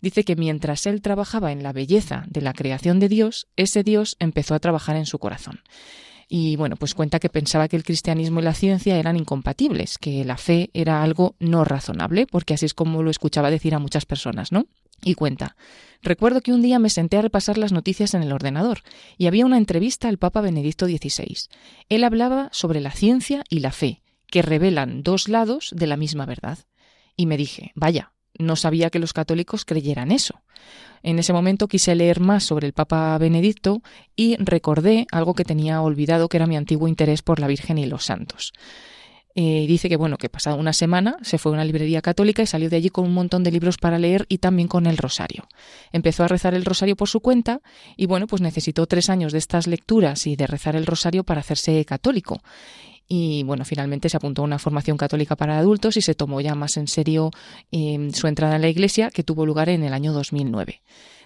Dice que mientras él trabajaba en la belleza de la creación de Dios, ese Dios empezó a trabajar en su corazón y bueno, pues cuenta que pensaba que el cristianismo y la ciencia eran incompatibles, que la fe era algo no razonable, porque así es como lo escuchaba decir a muchas personas, ¿no? Y cuenta, recuerdo que un día me senté a repasar las noticias en el ordenador y había una entrevista al Papa Benedicto XVI. Él hablaba sobre la ciencia y la fe, que revelan dos lados de la misma verdad. Y me dije, vaya, no sabía que los católicos creyeran eso. En ese momento quise leer más sobre el Papa Benedicto y recordé algo que tenía olvidado, que era mi antiguo interés por la Virgen y los santos. Eh, dice que bueno, que pasada una semana se fue a una librería católica y salió de allí con un montón de libros para leer y también con el rosario. Empezó a rezar el rosario por su cuenta y bueno, pues necesitó tres años de estas lecturas y de rezar el rosario para hacerse católico y bueno, finalmente se apuntó a una formación católica para adultos y se tomó ya más en serio em, su entrada en la Iglesia, que tuvo lugar en el año 2009.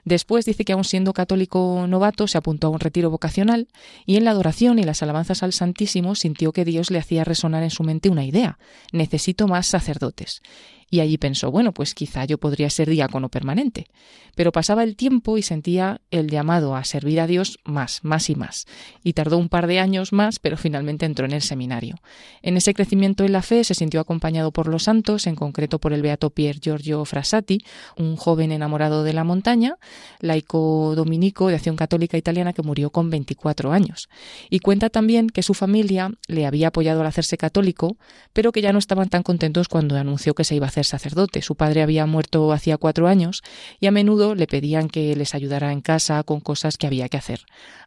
Después dice que aún siendo católico novato se apuntó a un retiro vocacional y en la adoración y las alabanzas al Santísimo sintió que Dios le hacía resonar en su mente una idea, necesito más sacerdotes y allí pensó, bueno, pues quizá yo podría ser diácono permanente. Pero pasaba el tiempo y sentía el llamado a servir a Dios más, más y más. Y tardó un par de años más, pero finalmente entró en el seminario. En ese crecimiento en la fe se sintió acompañado por los santos, en concreto por el beato Pier Giorgio Frassati, un joven enamorado de la montaña, laico dominico de acción católica italiana que murió con 24 años. Y cuenta también que su familia le había apoyado al hacerse católico, pero que ya no estaban tan contentos cuando anunció que se iba a sacerdote. Su padre había muerto hacía cuatro años y a menudo le pedían que les ayudara en casa con cosas que había que hacer.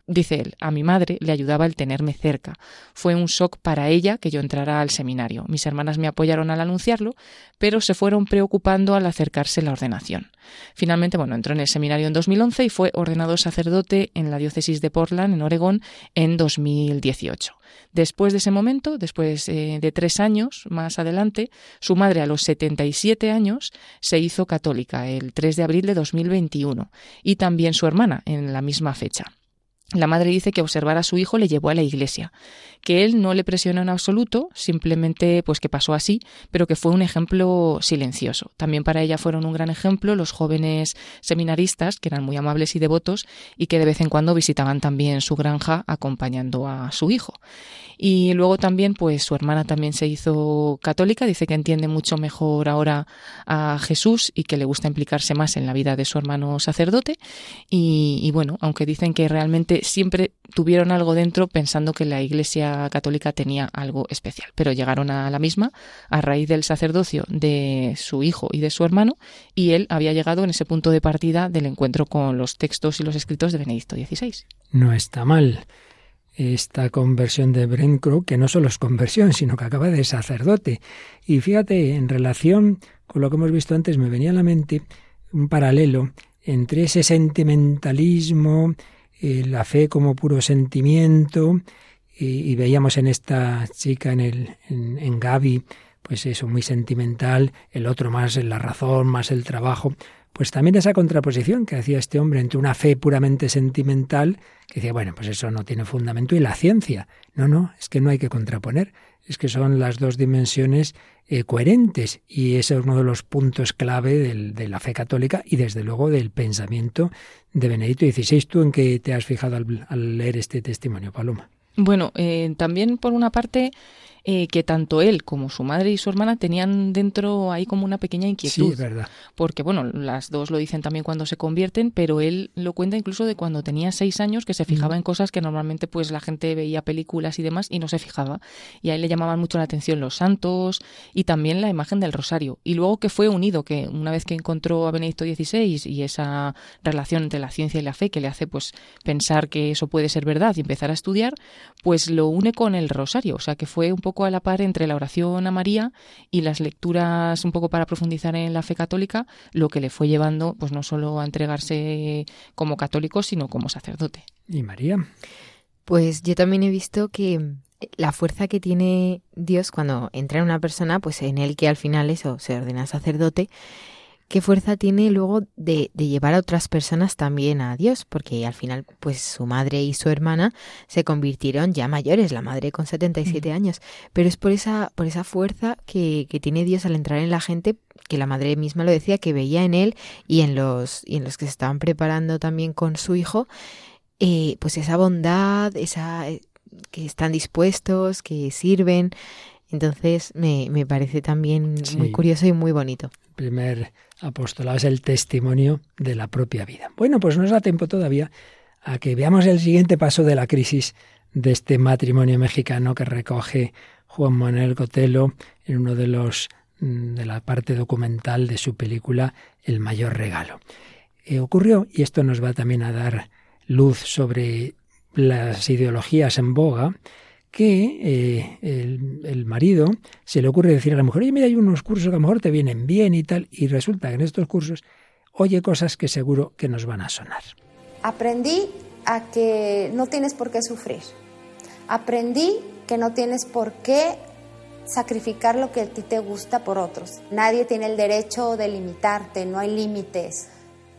Dice él, a mi madre le ayudaba el tenerme cerca. Fue un shock para ella que yo entrara al seminario. Mis hermanas me apoyaron al anunciarlo, pero se fueron preocupando al acercarse la ordenación. Finalmente, bueno, entró en el seminario en 2011 y fue ordenado sacerdote en la diócesis de Portland, en Oregón, en 2018. Después de ese momento, después eh, de tres años más adelante, su madre a los 77 años se hizo católica el 3 de abril de 2021 y también su hermana en la misma fecha. La madre dice que observar a su hijo le llevó a la iglesia, que él no le presionó en absoluto, simplemente pues que pasó así, pero que fue un ejemplo silencioso. También para ella fueron un gran ejemplo los jóvenes seminaristas, que eran muy amables y devotos y que de vez en cuando visitaban también su granja acompañando a su hijo. Y luego también, pues su hermana también se hizo católica, dice que entiende mucho mejor ahora a Jesús y que le gusta implicarse más en la vida de su hermano sacerdote. Y, bueno, aunque dicen que realmente siempre tuvieron algo dentro pensando que la Iglesia católica tenía algo especial, pero llegaron a la misma a raíz del sacerdocio de su hijo y de su hermano y él había llegado en ese punto de partida del encuentro con los textos y los escritos de Benedicto XVI. No está mal esta conversión de Brencrow, que no solo es conversión, sino que acaba de sacerdote. Y fíjate, en relación con lo que hemos visto antes, me venía a la mente un paralelo entre ese sentimentalismo, eh, la fe como puro sentimiento, y, veíamos en esta chica, en, el, en, en Gaby, pues eso, muy sentimental, el otro más la razón, más el trabajo pues también esa contraposición que hacía este hombre entre una fe puramente sentimental, que decía, bueno, pues eso no tiene fundamento, y la ciencia. No, no, es que no hay que contraponer, es que son las dos dimensiones eh, coherentes, y ese es uno de los puntos clave de la fe católica y desde luego del pensamiento de Benedicto XVI. ¿Tú en qué te has fijado al, leer este testimonio, Paloma? Bueno, eh, también por una parte eh, que tanto él como su madre y su hermana tenían dentro ahí como una pequeña inquietud. Sí, es verdad. Porque, bueno, las dos lo dicen también cuando se convierten, pero él lo cuenta incluso de cuando tenía seis años, que se fijaba en cosas que normalmente pues la gente veía películas y demás y no se fijaba. Y a él le llamaban mucho la atención los santos y también la imagen del rosario. Y luego que fue unido, que una vez que encontró a Benedicto XVI y esa relación entre la ciencia y la fe que le hace pues pensar que eso puede ser verdad y empezar a estudiar, pues lo une con el rosario. O sea que fue un poco a la par entre la oración a María y las lecturas un poco para profundizar en la fe católica, lo que le fue llevando pues no solo a entregarse como católico, sino como sacerdote. ¿Y María? Pues yo también he visto que la fuerza que tiene Dios cuando entra en una persona, pues en el que al final eso se ordena sacerdote, qué fuerza tiene luego de, de, llevar a otras personas también a Dios, porque al final, pues su madre y su hermana se convirtieron ya mayores, la madre con 77 años, pero es por esa, por esa fuerza que, que tiene Dios al entrar en la gente, que la madre misma lo decía, que veía en él y en los, y en los que se estaban preparando también con su hijo, eh, pues esa bondad, esa que están dispuestos, que sirven. Entonces me, me parece también Sí. muy curioso y muy bonito. Primer apostolado es el testimonio de la propia vida. Bueno, pues nos da tiempo todavía a que veamos el siguiente paso de la crisis de este matrimonio mexicano que recoge Juan Manuel Cotelo en uno de los mm, de la parte documental de su película El mayor regalo. Eh, ocurrió, y esto nos va también a dar luz sobre las ideologías en boga, que eh, el, el marido se le ocurre decir a la mujer, oye, mira, hay unos cursos que a lo mejor te vienen bien y tal, y resulta que en estos cursos oye cosas que seguro que nos van a sonar. Aprendí a que no tienes por qué sufrir. Aprendí que no tienes por qué sacrificar lo que a ti te gusta por otros. Nadie tiene el derecho de limitarte, no hay límites.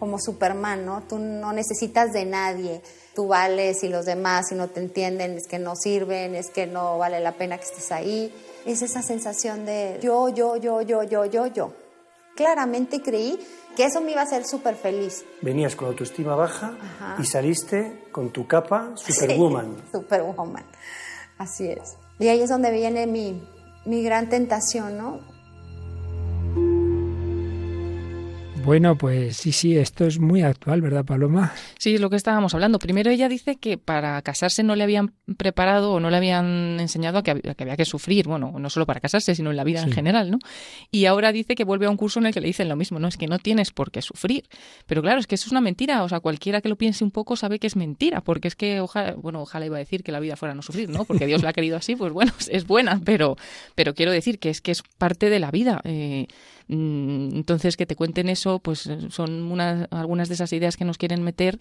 Como Superman, ¿no? Tú no necesitas de nadie. Tú vales y los demás, si no te entienden, es que no sirven, es que no vale la pena que estés ahí. Es esa sensación de yo, yo, yo, yo, yo, yo, yo. Claramente creí que eso me iba a hacer súper feliz. Venías con autoestima baja Ajá. y saliste con tu capa Superwoman. Sí, superwoman. Así es. Y ahí es donde viene mi, mi gran tentación, ¿no? Bueno, pues sí, sí, esto es muy actual, ¿verdad, Paloma? Sí, es lo que estábamos hablando. Primero ella dice que para casarse no le habían preparado o no le habían enseñado a que, había, que había que sufrir, bueno, no solo para casarse, sino en la vida Sí. en general, ¿no? Y ahora dice que vuelve a un curso en el que le dicen lo mismo, no es que no tienes por qué sufrir. Pero claro, es que eso es una mentira, o sea, cualquiera que lo piense un poco sabe que es mentira, porque es que ojalá, bueno, ojalá iba a decir que la vida fuera no sufrir, ¿no? Porque Dios la ha querido así, pues bueno, es buena, pero pero quiero decir que es que es parte de la vida. eh, entonces que te cuenten eso, pues eh, son unas, algunas de esas ideas que nos quieren meter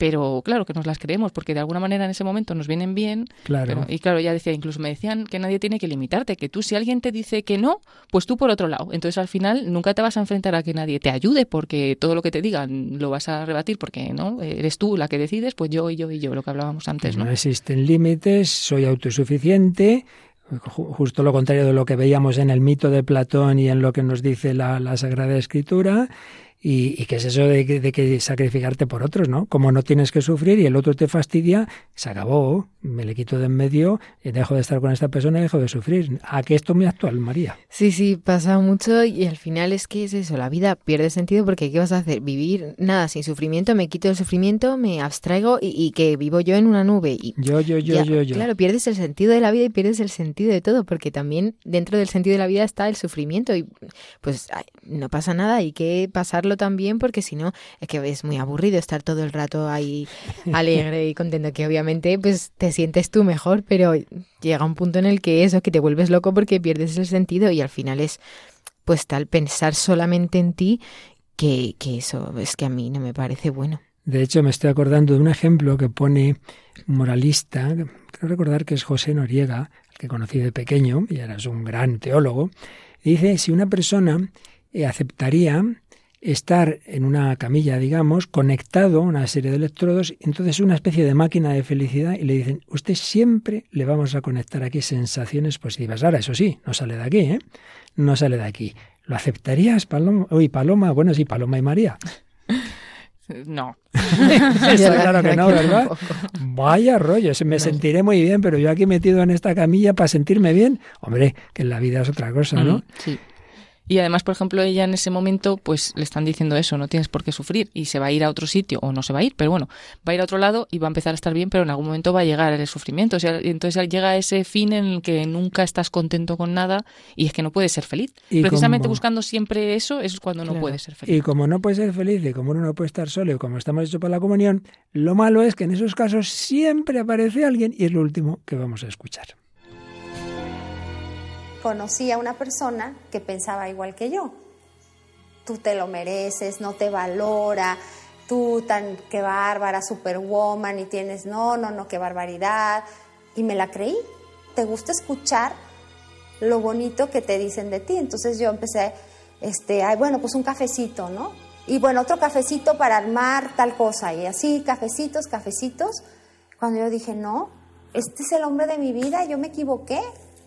pero claro que nos las creemos porque de alguna manera en ese momento nos vienen bien Claro. pero- y claro ya decía incluso me decían que nadie tiene que limitarte que tú si alguien te dice que no pues tú por otro lado. Entonces al final nunca te vas a enfrentar a que nadie te ayude porque todo lo que te digan lo vas a rebatir porque no eres tú la que decides pues yo y yo y yo lo que hablábamos antes no no existen límites, soy autosuficiente, justo lo contrario de lo que veíamos en el mito de Platón y en lo que nos dice la, la Sagrada Escritura. Y, y qué es eso de que, de que sacrificarte por otros, ¿no? Como no tienes que sufrir y el otro te fastidia, se acabó, me le quito de en medio, y dejo de estar con esta persona y dejo de sufrir. ¿A qué esto es muy actual, María? Sí, sí, pasa mucho y al final es que es eso, la vida pierde sentido porque ¿qué vas a hacer? Vivir nada sin sufrimiento, me quito el sufrimiento, me abstraigo y, y que vivo yo en una nube. Y Yo, yo, yo, ya, yo, yo. Claro, pierdes el sentido de la vida y pierdes el sentido de todo porque también dentro del sentido de la vida está el sufrimiento y pues ay, no pasa nada, hay que pasarlo también porque si no es que es muy aburrido estar todo el rato ahí alegre y contento que obviamente pues te sientes tú mejor, pero llega un punto en el que eso, que te vuelves loco porque pierdes el sentido y al final es pues tal pensar solamente en ti que, que eso es que a mí no me parece bueno. De hecho, me estoy acordando de un ejemplo que pone un moralista, creo recordar que es José Noriega, al que conocí de pequeño, y ahora es un gran teólogo, y dice si una persona eh, aceptaría estar en una camilla, digamos, conectado a una serie de electrodos, entonces una especie de máquina de felicidad, y le dicen, usted siempre le vamos a conectar aquí sensaciones positivas. Ahora, eso sí, no sale de aquí, ¿eh? No sale de aquí. ¿Lo aceptarías, Paloma? Uy, Paloma, bueno, sí, Paloma y María. No. Está claro que no, ¿verdad? Vaya rollo, me sentiré muy bien, pero yo aquí metido en esta camilla para sentirme bien, hombre, que en la vida es otra cosa, ¿no? Mm, sí. Y además, por ejemplo, ella en ese momento, pues le están diciendo eso, no tienes por qué sufrir y se va a ir a otro sitio o no se va a ir, pero bueno, va a ir a otro lado y va a empezar a estar bien, pero en algún momento va a llegar el sufrimiento. O sea, entonces llega ese fin en el que nunca estás contento con nada y es que no puedes ser feliz. Y Precisamente buscando siempre eso es cuando no puedes ser feliz. Y como no puedes ser feliz y como uno no puede estar solo y como estamos hechos para la comunión, lo malo es que en esos casos siempre aparece alguien y es lo último que vamos a escuchar conocí a una persona que pensaba igual que yo tú te lo mereces, no te valora, tú tan, qué bárbara, superwoman y tienes, no, no, no, qué barbaridad. Y me la creí. Te gusta escuchar lo bonito que te dicen de ti. Entonces yo empecé, este, ay, bueno, pues un cafecito, ¿no? Y bueno, otro cafecito para armar tal cosa. Y así, cafecitos, cafecitos. Cuando yo dije, no, este es el hombre de mi vida, yo me equivoqué,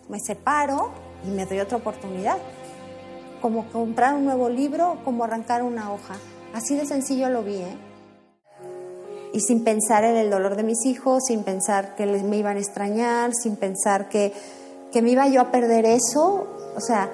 me separo y me doy otra oportunidad como comprar un nuevo libro, como arrancar una hoja. Así de sencillo lo vi, ¿eh? Y sin pensar en el dolor de mis hijos, sin pensar que me iban a extrañar, sin pensar que, que me iba yo a perder eso, o sea,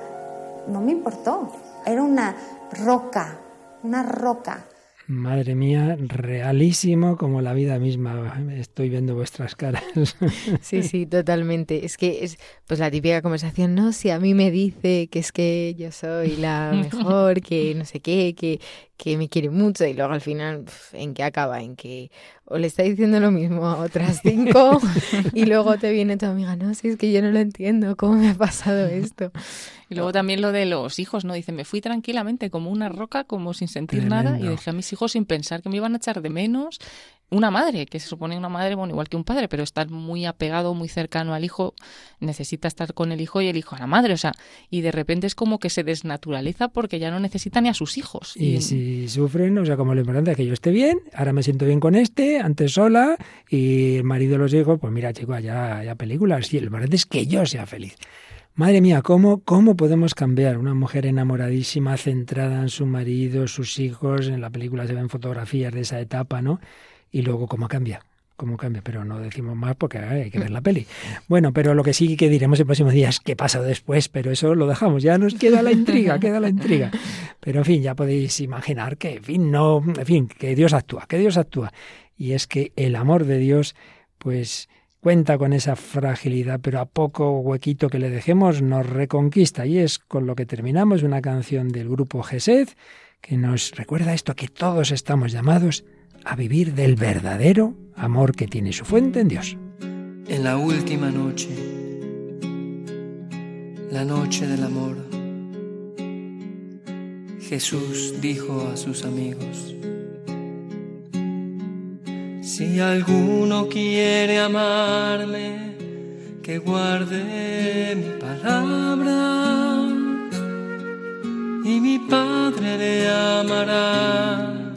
no me importó. Era una roca, una roca. Madre mía, realísimo como la vida misma. Estoy viendo vuestras caras. Sí, sí, totalmente. Es que es pues la típica conversación, no, si a mí me dice que es que yo soy la mejor, que no sé qué, que, que me quiere mucho y luego al final, ¿en qué acaba? En que o le está diciendo lo mismo a otras cinco y luego te viene tu amiga, no, si es que yo no lo entiendo, ¿cómo me ha pasado esto? Y luego también lo de los hijos, ¿no? Dicen, me fui tranquilamente como una roca, como sin sentir nada y dejé a mis hijos sin pensar que me iban a echar de menos una madre, que se supone una madre, bueno, igual que un padre, pero estar muy apegado, muy cercano al hijo, necesita estar con el hijo y el hijo a la madre, o sea, y de repente es como que se desnaturaliza porque ya no necesita ni a sus hijos. Y, si sufren, o sea, como lo importante es que yo esté bien, ahora me siento bien con este, antes sola, y el marido de los hijos, pues mira, chico, ya, ya películas, y lo importante es que yo sea feliz. Madre mía, ¿cómo, ¿cómo podemos cambiar? Una mujer enamoradísima, centrada en su marido, sus hijos, en la película se ven fotografías de esa etapa, ¿no? Y luego cómo cambia cómo cambia, pero no decimos más porque hay que ver la peli. Bueno, pero lo que sí que diremos el próximo día es qué pasa después, pero eso lo dejamos, ya nos queda la intriga, queda la intriga. Pero en fin, ya podéis imaginar que, en fin, no, en fin, que Dios actúa, que Dios actúa. Y es que el amor de Dios, pues cuenta con esa fragilidad, pero a poco huequito que le dejemos nos reconquista. Y es con lo que terminamos una canción del grupo Gesed que nos recuerda esto, que todos estamos llamados a vivir del verdadero amor que tiene su fuente en Dios. En la última noche, la noche del amor, Jesús dijo a sus amigos, si alguno quiere amarme, que guarde mi palabra y mi Padre le amará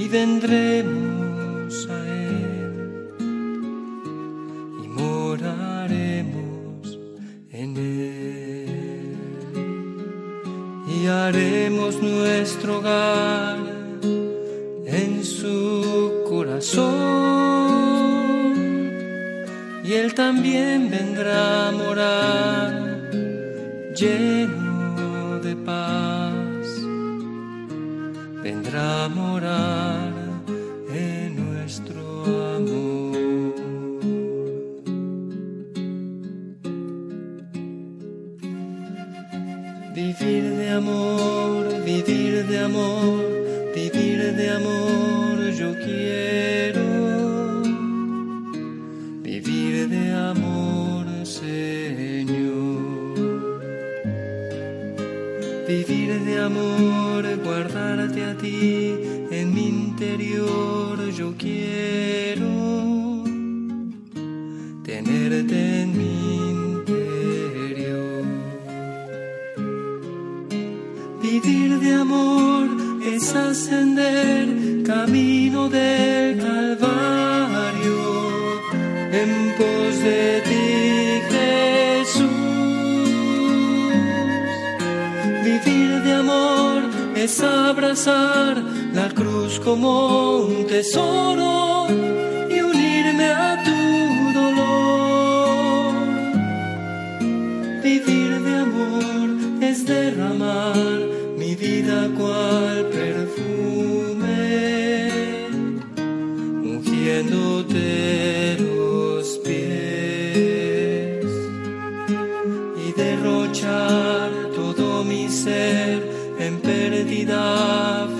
y vendremos a Él y moraremos en Él. Y haremos nuestro hogar en su corazón. Y Él también vendrá a morar lleno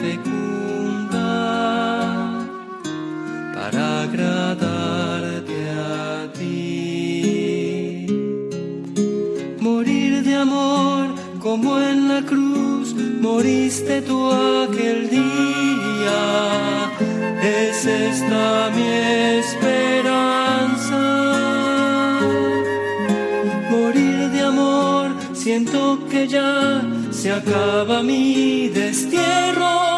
fecunda para agradarte a ti. Morir de amor como en la cruz moriste tú aquel día. Es esta mi esperanza. Morir de amor, siento que ya se acaba mi destierro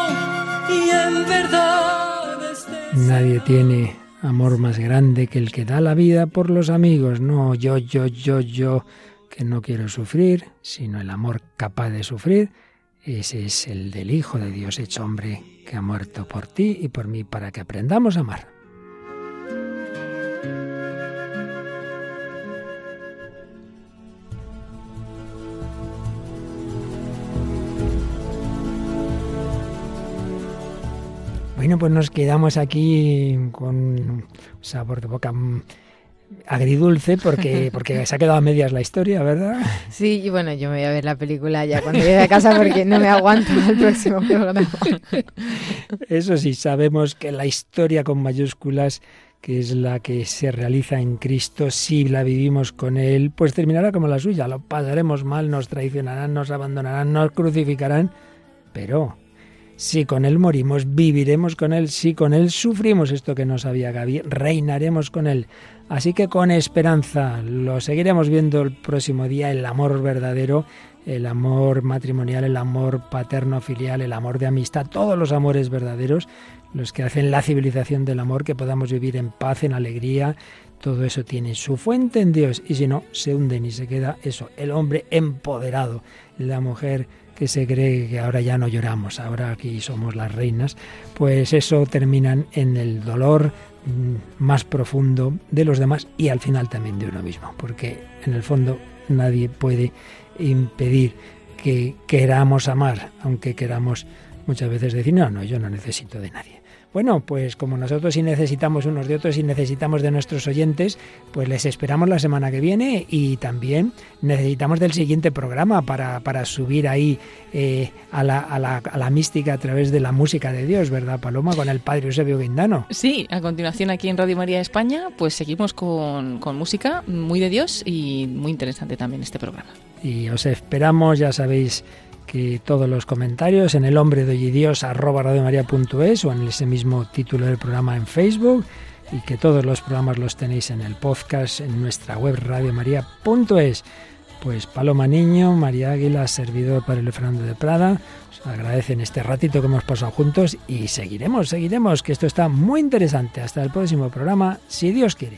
Nadie tiene amor más grande que el que da la vida por los amigos. No yo, yo, yo, yo, que no quiero sufrir, sino el amor capaz de sufrir. Ese es el del Hijo de Dios hecho hombre que ha muerto por ti y por mí para que aprendamos a amar. Bueno, pues nos quedamos aquí con un sabor de boca mm, agridulce porque, porque se ha quedado a medias la historia, ¿verdad? Sí, y bueno, yo me voy a ver la película ya cuando llegue a casa porque no me aguanto al próximo programa. Eso sí, sabemos que la historia con mayúsculas que es la que se realiza en Cristo, si la vivimos con Él, pues terminará como la suya. Lo pasaremos mal, nos traicionarán, nos abandonarán, nos crucificarán, pero si con Él morimos, viviremos con Él. Si con Él sufrimos esto que no sabía Gaby, reinaremos con Él. Así que con esperanza lo seguiremos viendo el próximo día, el amor verdadero, el amor matrimonial, el amor paterno filial, el amor de amistad, todos los amores verdaderos, los que hacen la civilización del amor, que podamos vivir en paz, en alegría. Todo eso tiene su fuente en Dios y si no, se hunden y se queda eso, el hombre empoderado, la mujer que se cree que ahora ya no lloramos, ahora aquí somos las reinas, pues eso terminan en el dolor mm, más profundo de los demás y al final también de uno mismo, porque en el fondo nadie puede impedir que queramos amar, aunque queramos muchas veces decir, no, no, yo no necesito de nadie. Bueno, pues como nosotros sí necesitamos unos de otros y necesitamos de nuestros oyentes, pues les esperamos la semana que viene y también necesitamos del siguiente programa para, para subir ahí eh, a, la, a, la, a, la, mística a través de la música de Dios, ¿verdad, Paloma? Con el Padre Eusebio Guindano. Sí, a continuación aquí en Radio María España, pues seguimos con, con música muy de Dios y muy interesante también este programa. Y os esperamos, ya sabéis que todos los comentarios en el hombre de hoy Dios arroba radiomaria.es o en ese mismo título del programa en Facebook y que todos los programas los tenéis en el podcast en nuestra web radiomaria.es. Pues Paloma Niño, María Águila, servidor para el Fernando de Prada, os agradecen este ratito que hemos pasado juntos y seguiremos, seguiremos, que esto está muy interesante. Hasta el próximo programa, si Dios quiere.